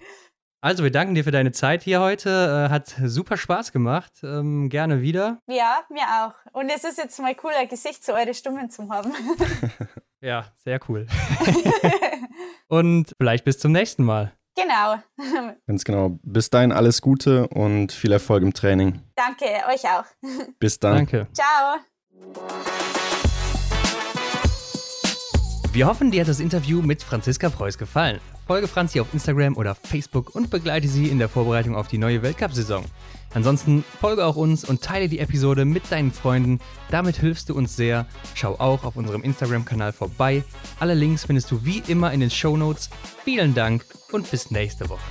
Also, wir danken dir für deine Zeit hier heute. Äh, hat super Spaß gemacht. Ähm, gerne wieder. Ja, mir auch. Und es ist jetzt mal cool, ein Gesicht zu eure Stimmen zu haben. ja, sehr cool. und vielleicht bis zum nächsten Mal. Genau. Ganz genau. Bis dahin alles Gute und viel Erfolg im Training. Danke, euch auch. Bis dann. Danke. Ciao. Wir hoffen, dir hat das Interview mit Franziska Preuß gefallen. Folge Franzi auf Instagram oder Facebook und begleite sie in der Vorbereitung auf die neue Weltcup-Saison. Ansonsten folge auch uns und teile die Episode mit deinen Freunden. Damit hilfst du uns sehr. Schau auch auf unserem Instagram-Kanal vorbei. Alle Links findest du wie immer in den Show Notes. Vielen Dank und bis nächste Woche.